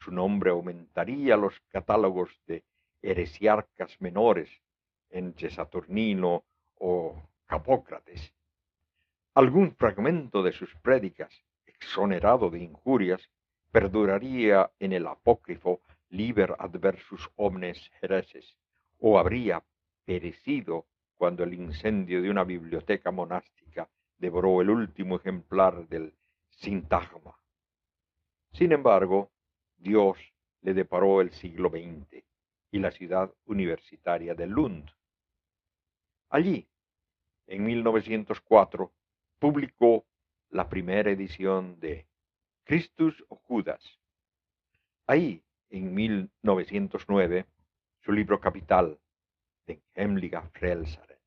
Su nombre aumentaría los catálogos de heresiarcas menores entre Saturnino o Capócrates. Algún fragmento de sus prédicas, exonerado de injurias, perduraría en el apócrifo Liber adversus omnes hereses, o habría perecido cuando el incendio de una biblioteca monástica devoró el último ejemplar del Sintagma. Sin embargo, Dios le deparó el siglo XX y la ciudad universitaria de Lund. Allí, en 1904, publicó la primera edición de Christus o Judas. Ahí, en 1909, su libro capital, Den Hemliga Frelsaren,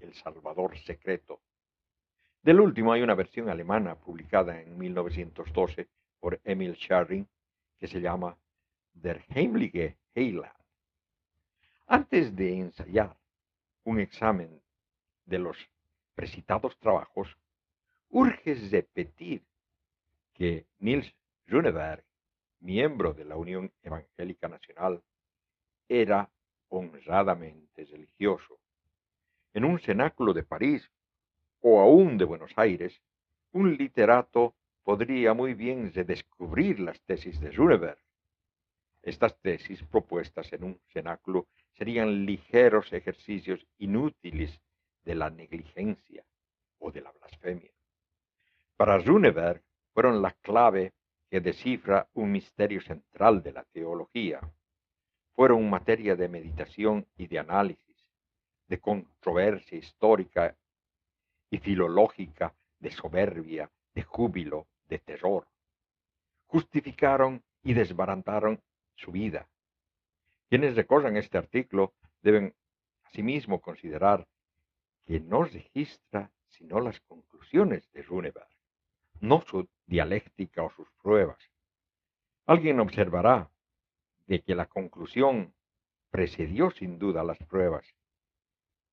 El Salvador Secreto. Del último hay una versión alemana publicada en 1912 por Emil Scharring que se llama Der Heimliche Heiland. Antes de ensayar un examen de los precitados trabajos, urge repetir que Niels Runeberg, miembro de la Unión Evangélica Nacional, era honradamente religioso. En un cenáculo de París o aún de Buenos Aires, un literato podría muy bien redescubrir las tesis de Runeberg. Estas tesis propuestas en un cenáculo serían ligeros ejercicios inútiles de la negligencia o de la blasfemia. Para Runeberg fueron la clave que descifra un misterio central de la teología. Fueron materia de meditación y de análisis, de controversia histórica y filológica, de soberbia, de júbilo, de terror. Justificaron y desbarataron su vida, quienes recorran este artículo deben asimismo considerar que no registra sino las conclusiones de Runeberg, no su dialéctica o sus pruebas. Alguien observará de que la conclusión precedió sin duda las pruebas.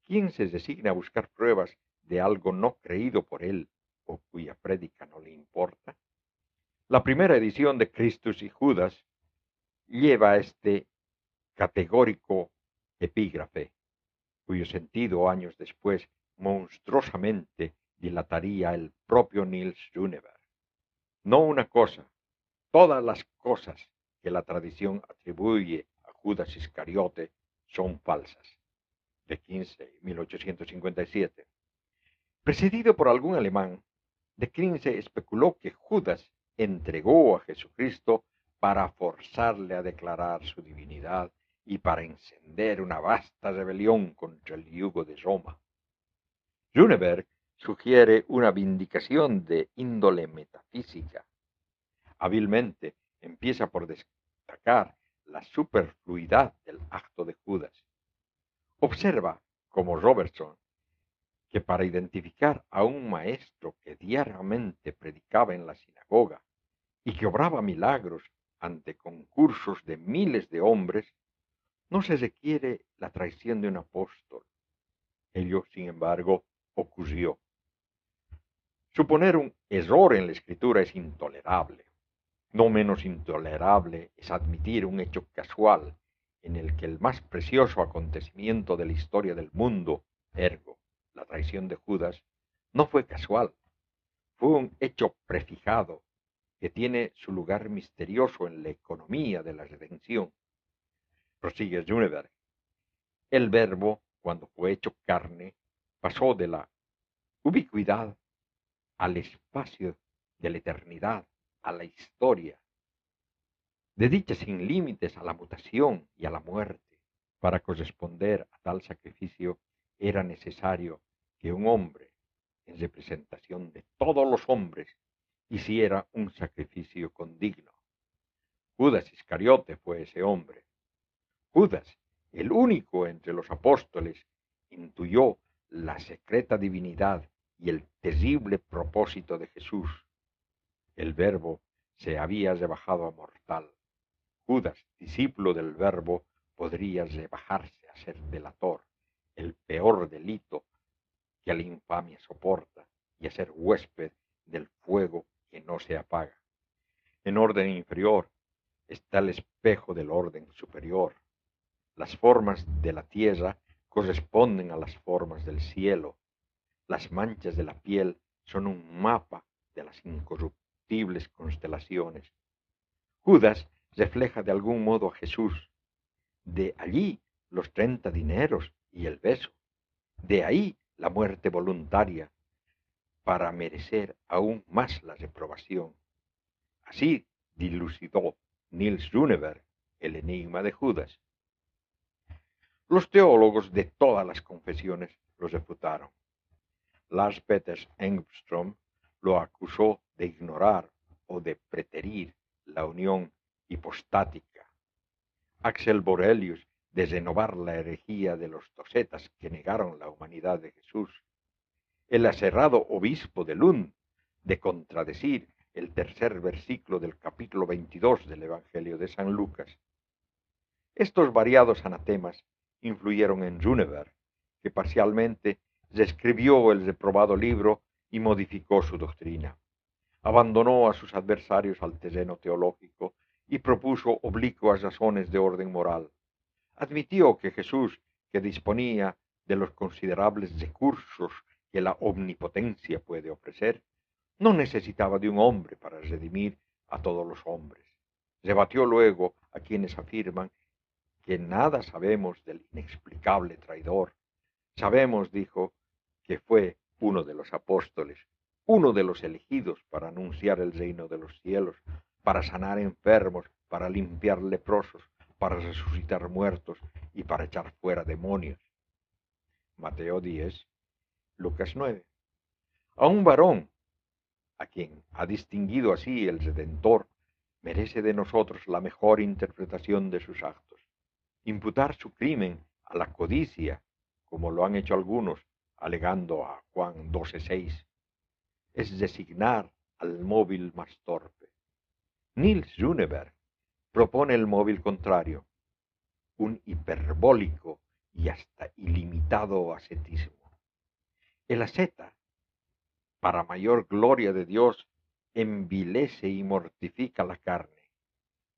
¿Quién se designa a buscar pruebas de algo no creído por él o cuya prédica no le importa? La primera edición de Christus y Judas lleva este categórico epígrafe, cuyo sentido años después monstruosamente dilataría el propio Niels Runeberg. No una cosa, todas las cosas que la tradición atribuye a Judas Iscariote son falsas. De 15, 1857. Precedido por algún alemán, De quien se especuló que Judas entregó a Jesucristo para forzarle a declarar su divinidad y para encender una vasta rebelión contra el yugo de Roma. Runeberg sugiere una vindicación de índole metafísica. Hábilmente empieza por destacar la superfluidad del acto de Judas. Observa, como Robertson, que para identificar a un maestro que diariamente predicaba en la sinagoga y que obraba milagros ante concursos de miles de hombres, no se requiere la traición de un apóstol. Ello, sin embargo, ocurrió. Suponer un error en la escritura es intolerable. No menos intolerable es admitir un hecho casual en el que el más precioso acontecimiento de la historia del mundo, ergo, la traición de Judas, no fue casual, fue un hecho prefijado que tiene su lugar misterioso en la economía de la redención. Prosigue Juneberg. El verbo, cuando fue hecho carne, pasó de la ubicuidad al espacio de la eternidad, a la historia, de dicha sin límites a la mutación y a la muerte. Para corresponder a tal sacrificio era necesario que un hombre, en representación de todos los hombres, hiciera un sacrificio condigno. Judas Iscariote fue ese hombre. Judas, el único entre los apóstoles, intuyó la secreta divinidad y el terrible propósito de Jesús. El verbo se había rebajado a mortal. Judas, discípulo del verbo, podría rebajarse a ser delator, el peor delito que la infamia soporta, y a ser huésped del fuego que no se apaga. En orden inferior está el espejo del orden superior. Las formas de la tierra corresponden a las formas del cielo. Las manchas de la piel son un mapa de las incorruptibles constelaciones. Judas refleja de algún modo a Jesús. De allí los treinta dineros y el beso. De ahí la muerte voluntaria para merecer aún más la reprobación. Así dilucidó Niels Runeberg el enigma de Judas. Los teólogos de todas las confesiones lo refutaron. Lars Peters Engström lo acusó de ignorar o de preterir la unión hipostática. Axel Borelius de renovar la herejía de los docetas que negaron la humanidad de Jesús el aserrado obispo de Lund de contradecir el tercer versículo del capítulo 22 del Evangelio de San Lucas. Estos variados anatemas influyeron en Runeberg, que parcialmente reescribió el reprobado libro y modificó su doctrina. Abandonó a sus adversarios al terreno teológico y propuso oblicuas razones de orden moral. Admitió que Jesús, que disponía de los considerables recursos que la omnipotencia puede ofrecer, no necesitaba de un hombre para redimir a todos los hombres. Rebatió luego a quienes afirman que nada sabemos del inexplicable traidor. Sabemos, dijo, que fue uno de los apóstoles, uno de los elegidos para anunciar el reino de los cielos, para sanar enfermos, para limpiar leprosos, para resucitar muertos y para echar fuera demonios. Mateo 10, Lucas 9. A un varón, a quien ha distinguido así el Redentor, merece de nosotros la mejor interpretación de sus actos. Imputar su crimen a la codicia, como lo han hecho algunos, alegando a Juan 12.6, es designar al móvil más torpe. Niels Runeberg propone el móvil contrario, un hiperbólico y hasta ilimitado ascetismo. El asceta, para mayor gloria de Dios, envilece y mortifica la carne.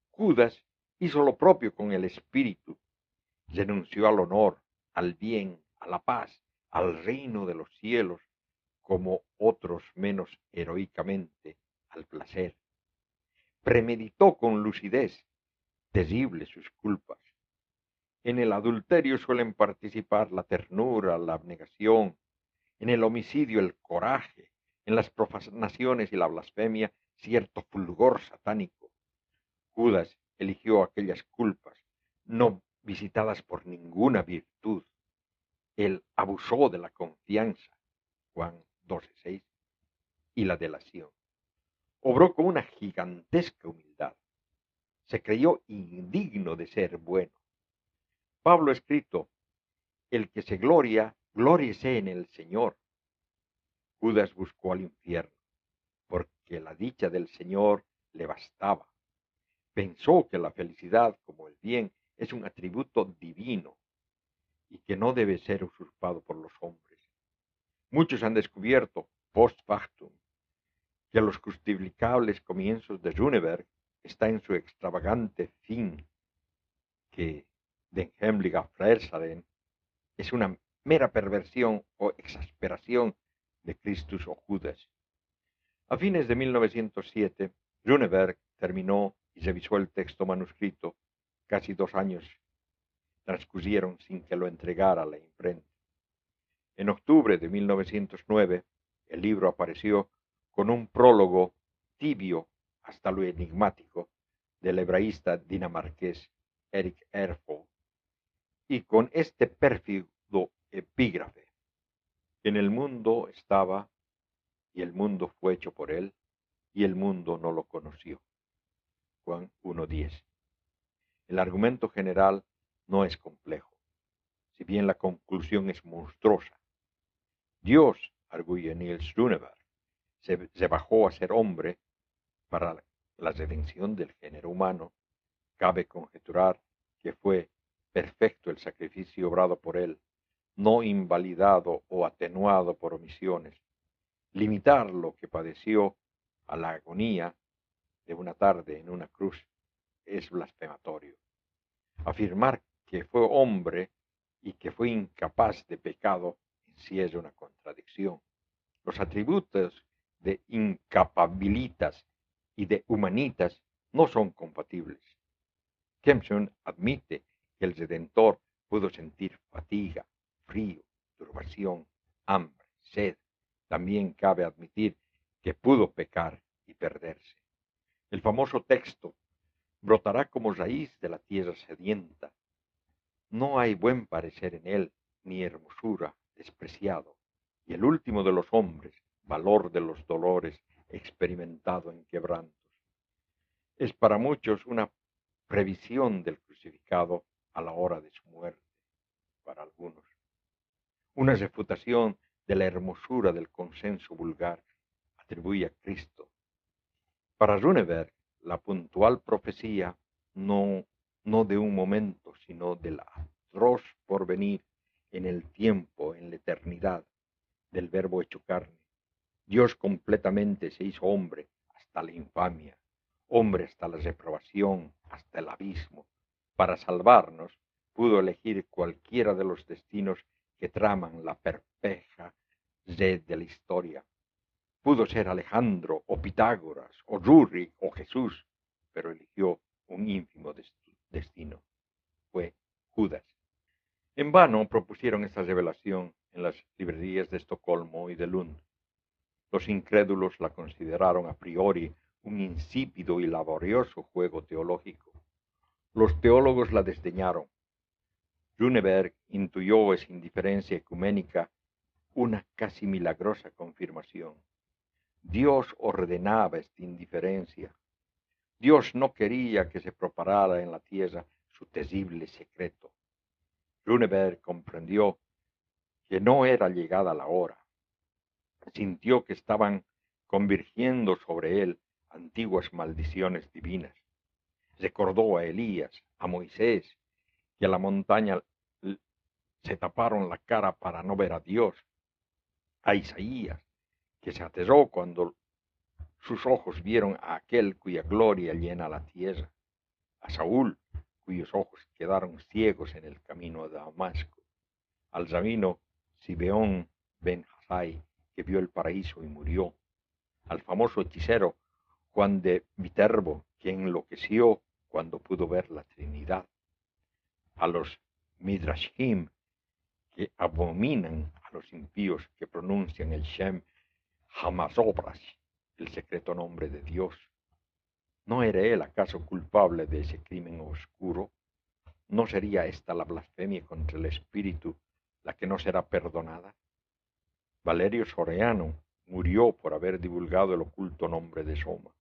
Judas hizo lo propio con el espíritu, renunció al honor, al bien, a la paz, al reino de los cielos, como otros menos heroicamente al placer. Premeditó con lucidez terribles sus culpas. En el adulterio suelen participar la ternura, la abnegación, en el homicidio el coraje, en las profanaciones y la blasfemia cierto fulgor satánico. Judas eligió aquellas culpas, no visitadas por ninguna virtud. Él abusó de la confianza, Juan 12.6, y la delación. Obró con una gigantesca humildad. Se creyó indigno de ser bueno. Pablo escrito, el que se gloria, glóriese en el Señor. Judas buscó al infierno, porque la dicha del Señor le bastaba. Pensó que la felicidad, como el bien, es un atributo divino y que no debe ser usurpado por los hombres. Muchos han descubierto, post factum, que los justificables comienzos de Runeberg está en su extravagante fin, que Den Hemliga Frelsaren es una mera perversión o exasperación de Christus o Judas. A fines de 1907, Runeberg terminó y revisó el texto manuscrito. Casi dos años transcurrieron sin que lo entregara la imprenta. En octubre de 1909, el libro apareció con un prólogo tibio hasta lo enigmático del hebraísta dinamarqués Eric Erfo y con este pérfido epígrafe. En el mundo estaba y el mundo fue hecho por él y el mundo no lo conoció. Juan 1.10. El argumento general no es complejo, si bien la conclusión es monstruosa. Dios, arguye Niels Runeberg, se, se bajó a ser hombre para la redención del género humano. Cabe conjeturar que fue perfecto el sacrificio obrado por él, no invalidado o atenuado por omisiones. Limitar lo que padeció a la agonía de una tarde en una cruz es blasfematorio. Afirmar que fue hombre y que fue incapaz de pecado en sí es una contradicción. Los atributos de incapabilitas y de humanitas no son compatibles. Kempson admite que el Redentor pudo sentir fatiga, frío, turbación, hambre, sed. También cabe admitir que pudo pecar y perderse. El famoso texto brotará como raíz de la tierra sedienta. No hay buen parecer en él, ni hermosura, despreciado. Y el último de los hombres, valor de los dolores, experimentado en quebrantos. Es para muchos una previsión del crucificado a la hora de su muerte, para algunos. Una refutación de la hermosura del consenso vulgar atribuye a Cristo. Para Runeberg, la puntual profecía no, no de un momento, sino del atroz porvenir en el tiempo, en la eternidad, del verbo hecho carne. Dios completamente se hizo hombre hasta la infamia, hombre hasta la reprobación, hasta el abismo. Para salvarnos, pudo elegir cualquiera de los destinos que traman la perpeja red de la historia. Pudo ser Alejandro o Pitágoras o Rurri o Jesús, pero eligió un ínfimo destino. Fue Judas. En vano propusieron esta revelación en las librerías de Estocolmo y de Lund. Los incrédulos la consideraron a priori un insípido y laborioso juego teológico. Los teólogos la desdeñaron. Runeberg intuyó esa indiferencia ecuménica una casi milagrosa confirmación. Dios ordenaba esta indiferencia. Dios no quería que se propagara en la tierra su terrible secreto. Runeberg comprendió que no era llegada la hora sintió que estaban convirgiendo sobre él antiguas maldiciones divinas. Recordó a Elías, a Moisés, que a la montaña se taparon la cara para no ver a Dios, a Isaías, que se aterró cuando sus ojos vieron a aquel cuya gloria llena la tierra, a Saúl, cuyos ojos quedaron ciegos en el camino de Damasco, al rabino Sibeón ben Hasai, vio el paraíso y murió, al famoso hechicero Juan de Viterbo, quien enloqueció cuando pudo ver la Trinidad, a los Midrashim, que abominan a los impíos que pronuncian el Shem jamás obras, el secreto nombre de Dios. ¿No era él acaso culpable de ese crimen oscuro? ¿No sería esta la blasfemia contra el Espíritu la que no será perdonada? Valerio Soreano murió por haber divulgado el oculto nombre de Soma.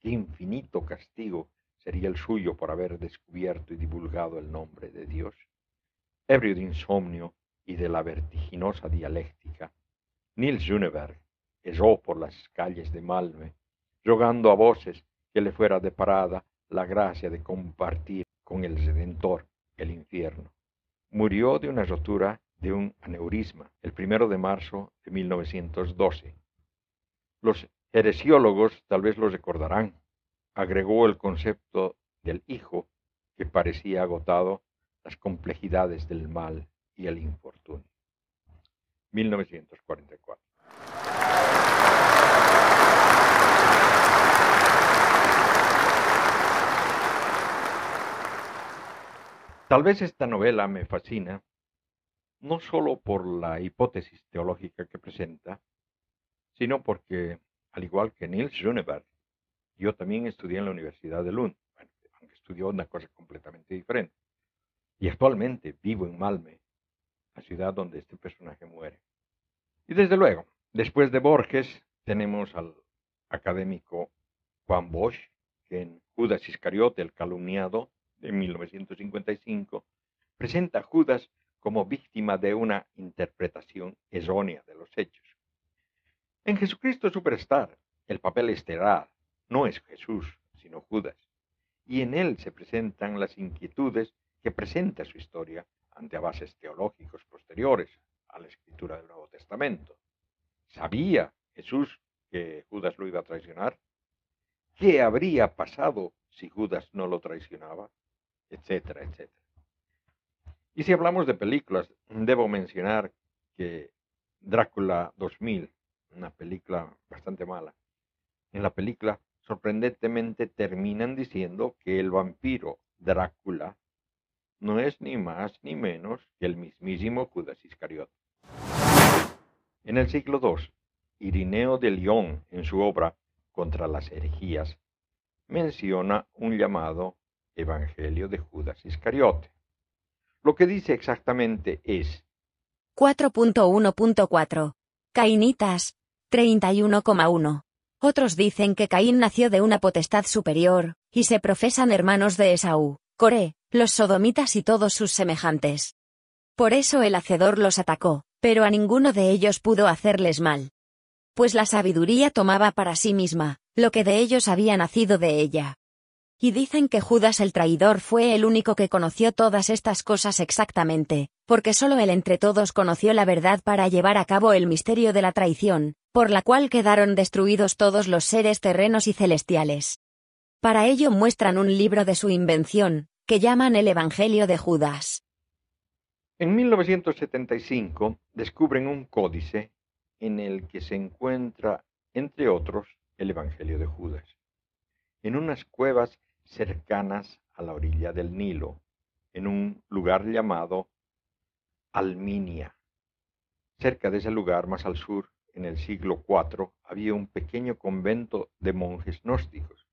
Qué infinito castigo sería el suyo por haber descubierto y divulgado el nombre de Dios. Ebrio de insomnio y de la vertiginosa dialéctica, Nils Runeberg erró por las calles de Malme, rogando a voces que le fuera deparada la gracia de compartir con el Redentor el infierno. Murió de una rotura de un aneurisma el primero de marzo de 1912. Los heresiólogos tal vez lo recordarán. Agregó el concepto del hijo que parecía agotado las complejidades del mal y el infortunio. 1944. Tal vez esta novela me fascina no solo por la hipótesis teológica que presenta, sino porque, al igual que Niels Runeberg, yo también estudié en la Universidad de Lund, aunque estudió una cosa completamente diferente. Y actualmente vivo en Malme, la ciudad donde este personaje muere. Y desde luego, después de Borges, tenemos al académico Juan Bosch, que en Judas Iscariote, el calumniado, de 1955, presenta a Judas como víctima de una interpretación errónea de los hechos. En Jesucristo Superstar, el papel estelar no es Jesús, sino Judas, y en él se presentan las inquietudes que presenta su historia ante bases teológicos posteriores a la escritura del Nuevo Testamento. ¿Sabía Jesús que Judas lo iba a traicionar? ¿Qué habría pasado si Judas no lo traicionaba? etcétera, etcétera. Y si hablamos de películas, debo mencionar que Drácula 2000, una película bastante mala, en la película sorprendentemente terminan diciendo que el vampiro Drácula no es ni más ni menos que el mismísimo Judas Iscariote. En el siglo II, Irineo de León, en su obra Contra las herejías, menciona un llamado Evangelio de Judas Iscariote. Lo que dice exactamente es 4.1.4. Cainitas, 31,1. Otros dicen que Caín nació de una potestad superior, y se profesan hermanos de Esaú, Coré, los sodomitas y todos sus semejantes. Por eso el Hacedor los atacó, pero a ninguno de ellos pudo hacerles mal. Pues la sabiduría tomaba para sí misma, lo que de ellos había nacido de ella. Y dicen que Judas el traidor fue el único que conoció todas estas cosas exactamente, porque solo él entre todos conoció la verdad para llevar a cabo el misterio de la traición, por la cual quedaron destruidos todos los seres terrenos y celestiales. Para ello muestran un libro de su invención, que llaman el Evangelio de Judas. En 1975 descubren un códice en el que se encuentra, entre otros, el Evangelio de Judas. En unas cuevas cercanas a la orilla del Nilo, en un lugar llamado Alminia. Cerca de ese lugar, más al sur, en el siglo IV, había un pequeño convento de monjes gnósticos.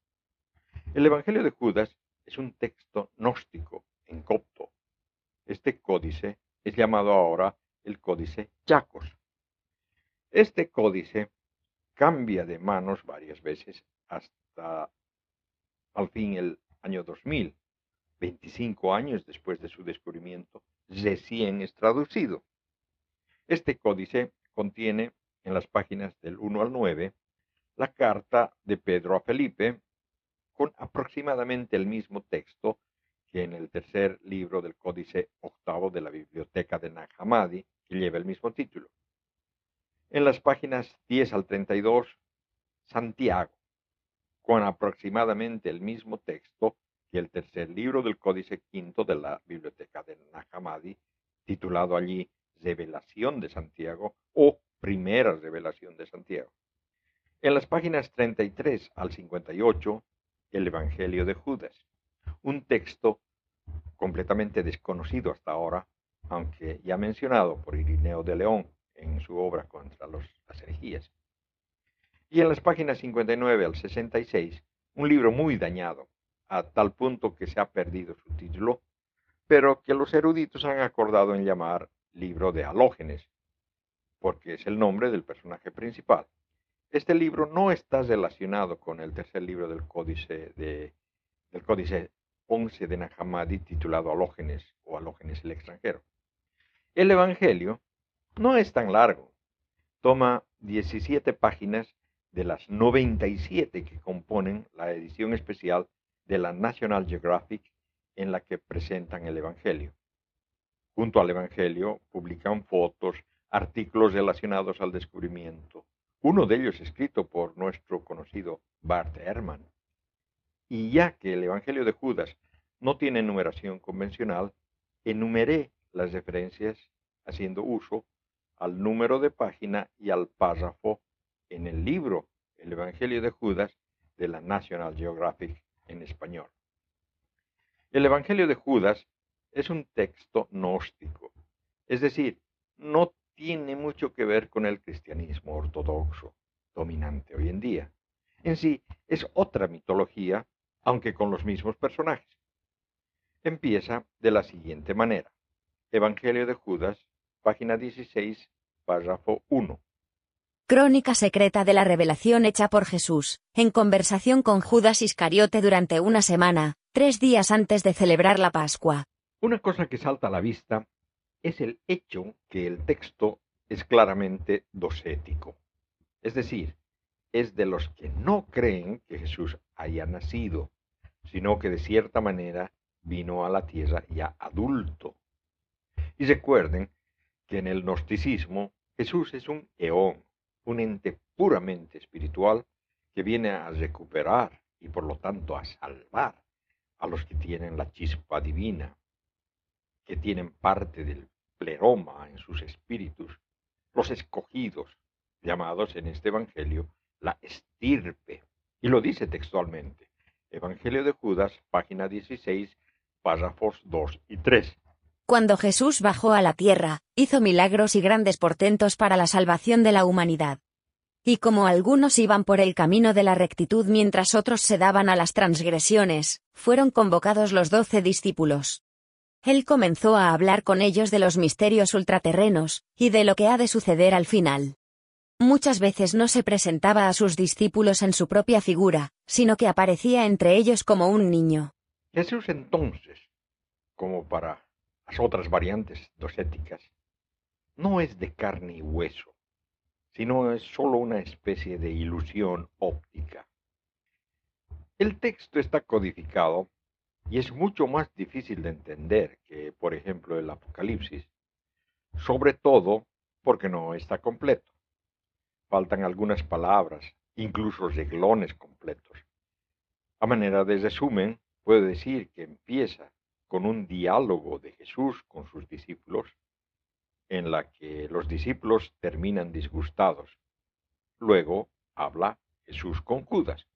El Evangelio de Judas es un texto gnóstico en copto. Este códice es llamado ahora el Códice Chacos. Este códice cambia de manos varias veces hasta al fin el año 2000, 25 años después de su descubrimiento, recién es traducido. Este códice contiene en las páginas del 1 al 9 la carta de Pedro a Felipe con aproximadamente el mismo texto que en el tercer libro del Códice Octavo de la Biblioteca de Nag que lleva el mismo título. En las páginas 10 al 32, Santiago, con aproximadamente el mismo texto que el tercer libro del Códice Quinto de la Biblioteca de Nahamadi, titulado allí Revelación de Santiago o Primera Revelación de Santiago. En las páginas 33 al 58, el Evangelio de Judas, un texto completamente desconocido hasta ahora, aunque ya mencionado por Irineo de León en su obra contra las herejías. Y en las páginas 59 al 66, un libro muy dañado, a tal punto que se ha perdido su título, pero que los eruditos han acordado en llamar libro de halógenes, porque es el nombre del personaje principal. Este libro no está relacionado con el tercer libro del Códice, de, del códice 11 de Nahamadi titulado Halógenes o Halógenes el extranjero. El Evangelio no es tan largo, toma 17 páginas de las 97 que componen la edición especial de la National Geographic en la que presentan el Evangelio. Junto al Evangelio publican fotos, artículos relacionados al descubrimiento, uno de ellos escrito por nuestro conocido Bart Ehrman. Y ya que el Evangelio de Judas no tiene numeración convencional, enumeré las referencias haciendo uso al número de página y al párrafo en el libro El Evangelio de Judas de la National Geographic en español. El Evangelio de Judas es un texto gnóstico, es decir, no tiene mucho que ver con el cristianismo ortodoxo dominante hoy en día. En sí, es otra mitología, aunque con los mismos personajes. Empieza de la siguiente manera. Evangelio de Judas, página 16, párrafo 1. Crónica secreta de la revelación hecha por Jesús, en conversación con Judas Iscariote durante una semana, tres días antes de celebrar la Pascua. Una cosa que salta a la vista es el hecho que el texto es claramente docético. Es decir, es de los que no creen que Jesús haya nacido, sino que de cierta manera vino a la tierra ya adulto. Y recuerden que en el gnosticismo Jesús es un eón, un ente puramente espiritual que viene a recuperar y por lo tanto a salvar a los que tienen la chispa divina, que tienen parte del pleroma en sus espíritus, los escogidos, llamados en este Evangelio la estirpe. Y lo dice textualmente. Evangelio de Judas, página 16, párrafos 2 y 3. Cuando Jesús bajó a la tierra, hizo milagros y grandes portentos para la salvación de la humanidad. Y como algunos iban por el camino de la rectitud mientras otros se daban a las transgresiones, fueron convocados los doce discípulos. Él comenzó a hablar con ellos de los misterios ultraterrenos, y de lo que ha de suceder al final. Muchas veces no se presentaba a sus discípulos en su propia figura, sino que aparecía entre ellos como un niño. Jesús entonces, como para las otras variantes docéticas, no es de carne y hueso, sino es sólo una especie de ilusión óptica. El texto está codificado y es mucho más difícil de entender que, por ejemplo, el Apocalipsis, sobre todo porque no está completo. Faltan algunas palabras, incluso reglones completos. A manera de resumen, puedo decir que empieza con un diálogo de Jesús con sus discípulos, en la que los discípulos terminan disgustados. Luego habla Jesús con Judas.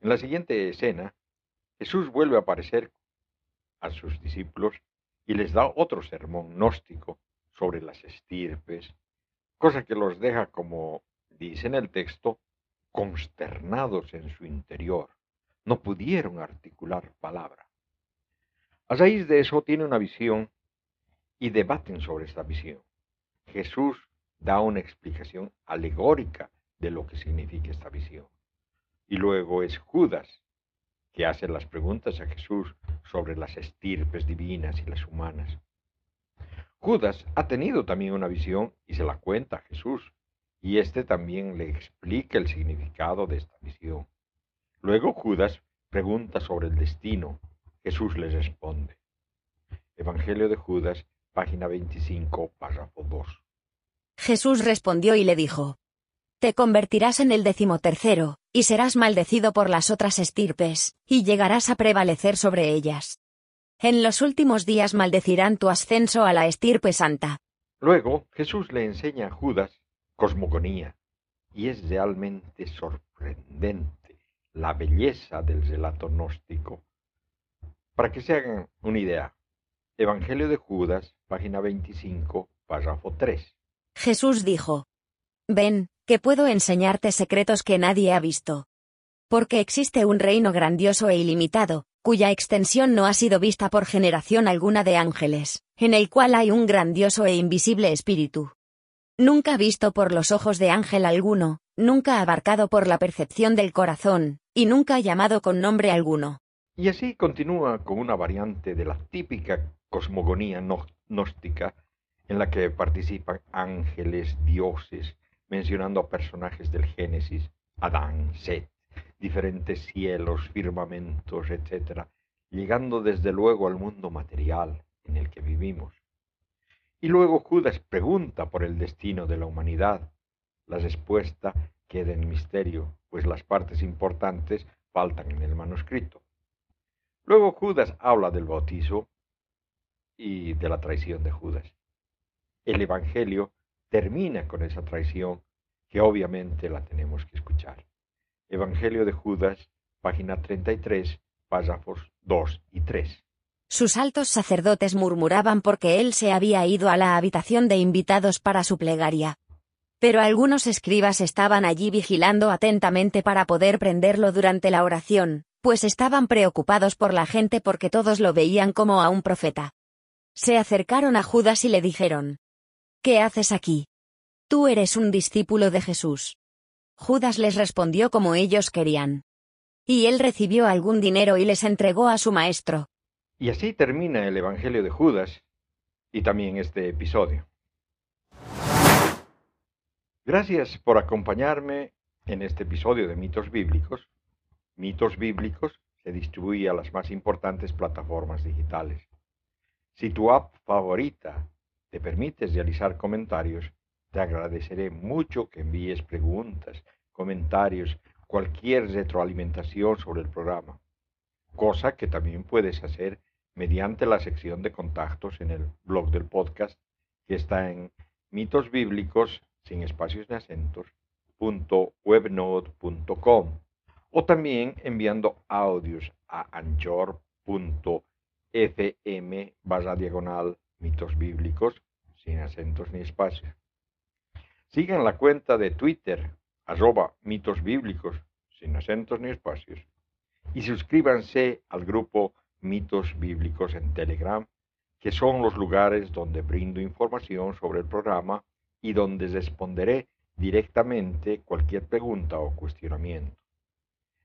En la siguiente escena, Jesús vuelve a aparecer a sus discípulos y les da otro sermón gnóstico sobre las estirpes, cosa que los deja, como dice en el texto, consternados en su interior. No pudieron articular palabra. A raíz de eso tiene una visión y debaten sobre esta visión. Jesús da una explicación alegórica de lo que significa esta visión. Y luego es Judas que hace las preguntas a Jesús sobre las estirpes divinas y las humanas. Judas ha tenido también una visión y se la cuenta a Jesús, y éste también le explica el significado de esta visión. Luego Judas pregunta sobre el destino Jesús les responde. Evangelio de Judas, página 25, párrafo 2. Jesús respondió y le dijo, Te convertirás en el decimotercero, y serás maldecido por las otras estirpes, y llegarás a prevalecer sobre ellas. En los últimos días maldecirán tu ascenso a la estirpe santa. Luego Jesús le enseña a Judas cosmogonía, y es realmente sorprendente la belleza del relato gnóstico para que se hagan una idea, Evangelio de Judas, página 25, párrafo 3. Jesús dijo, Ven, que puedo enseñarte secretos que nadie ha visto. Porque existe un reino grandioso e ilimitado, cuya extensión no ha sido vista por generación alguna de ángeles, en el cual hay un grandioso e invisible espíritu. Nunca visto por los ojos de ángel alguno, nunca abarcado por la percepción del corazón, y nunca llamado con nombre alguno. Y así continúa con una variante de la típica cosmogonía gnóstica en la que participan ángeles, dioses, mencionando a personajes del Génesis, Adán, Set, diferentes cielos, firmamentos, etc., llegando desde luego al mundo material en el que vivimos. Y luego Judas pregunta por el destino de la humanidad. La respuesta queda en misterio, pues las partes importantes faltan en el manuscrito. Luego Judas habla del bautizo y de la traición de Judas. El Evangelio termina con esa traición que obviamente la tenemos que escuchar. Evangelio de Judas, página 33, párrafos 2 y 3. Sus altos sacerdotes murmuraban porque él se había ido a la habitación de invitados para su plegaria. Pero algunos escribas estaban allí vigilando atentamente para poder prenderlo durante la oración, pues estaban preocupados por la gente porque todos lo veían como a un profeta. Se acercaron a Judas y le dijeron, ¿Qué haces aquí? Tú eres un discípulo de Jesús. Judas les respondió como ellos querían. Y él recibió algún dinero y les entregó a su maestro. Y así termina el Evangelio de Judas y también este episodio. Gracias por acompañarme en este episodio de Mitos Bíblicos. Mitos Bíblicos se distribuye a las más importantes plataformas digitales. Si tu app favorita te permite realizar comentarios, te agradeceré mucho que envíes preguntas, comentarios, cualquier retroalimentación sobre el programa, cosa que también puedes hacer mediante la sección de contactos en el blog del podcast que está en mitos bíblicos sin espacios ni acentos .webnode.com o también enviando audios a anchor.fm barra diagonal mitos bíblicos sin acentos ni espacios. Sigan la cuenta de Twitter, arroba mitos bíblicos, sin acentos ni espacios. Y suscríbanse al grupo Mitos Bíblicos en Telegram, que son los lugares donde brindo información sobre el programa y donde responderé directamente cualquier pregunta o cuestionamiento.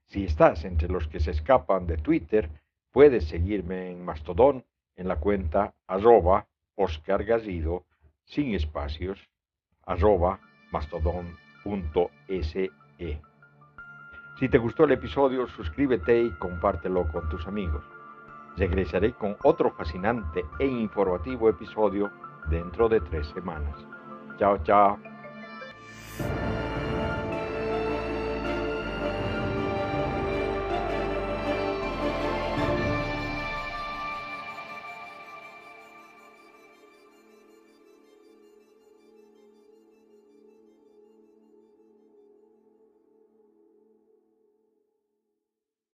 Si estás entre los que se escapan de Twitter, puedes seguirme en Mastodon en la cuenta arroba Oscar sin espacios arroba mastodon.se. Si te gustó el episodio, suscríbete y compártelo con tus amigos. Regresaré con otro fascinante e informativo episodio dentro de tres semanas. Chao, chao.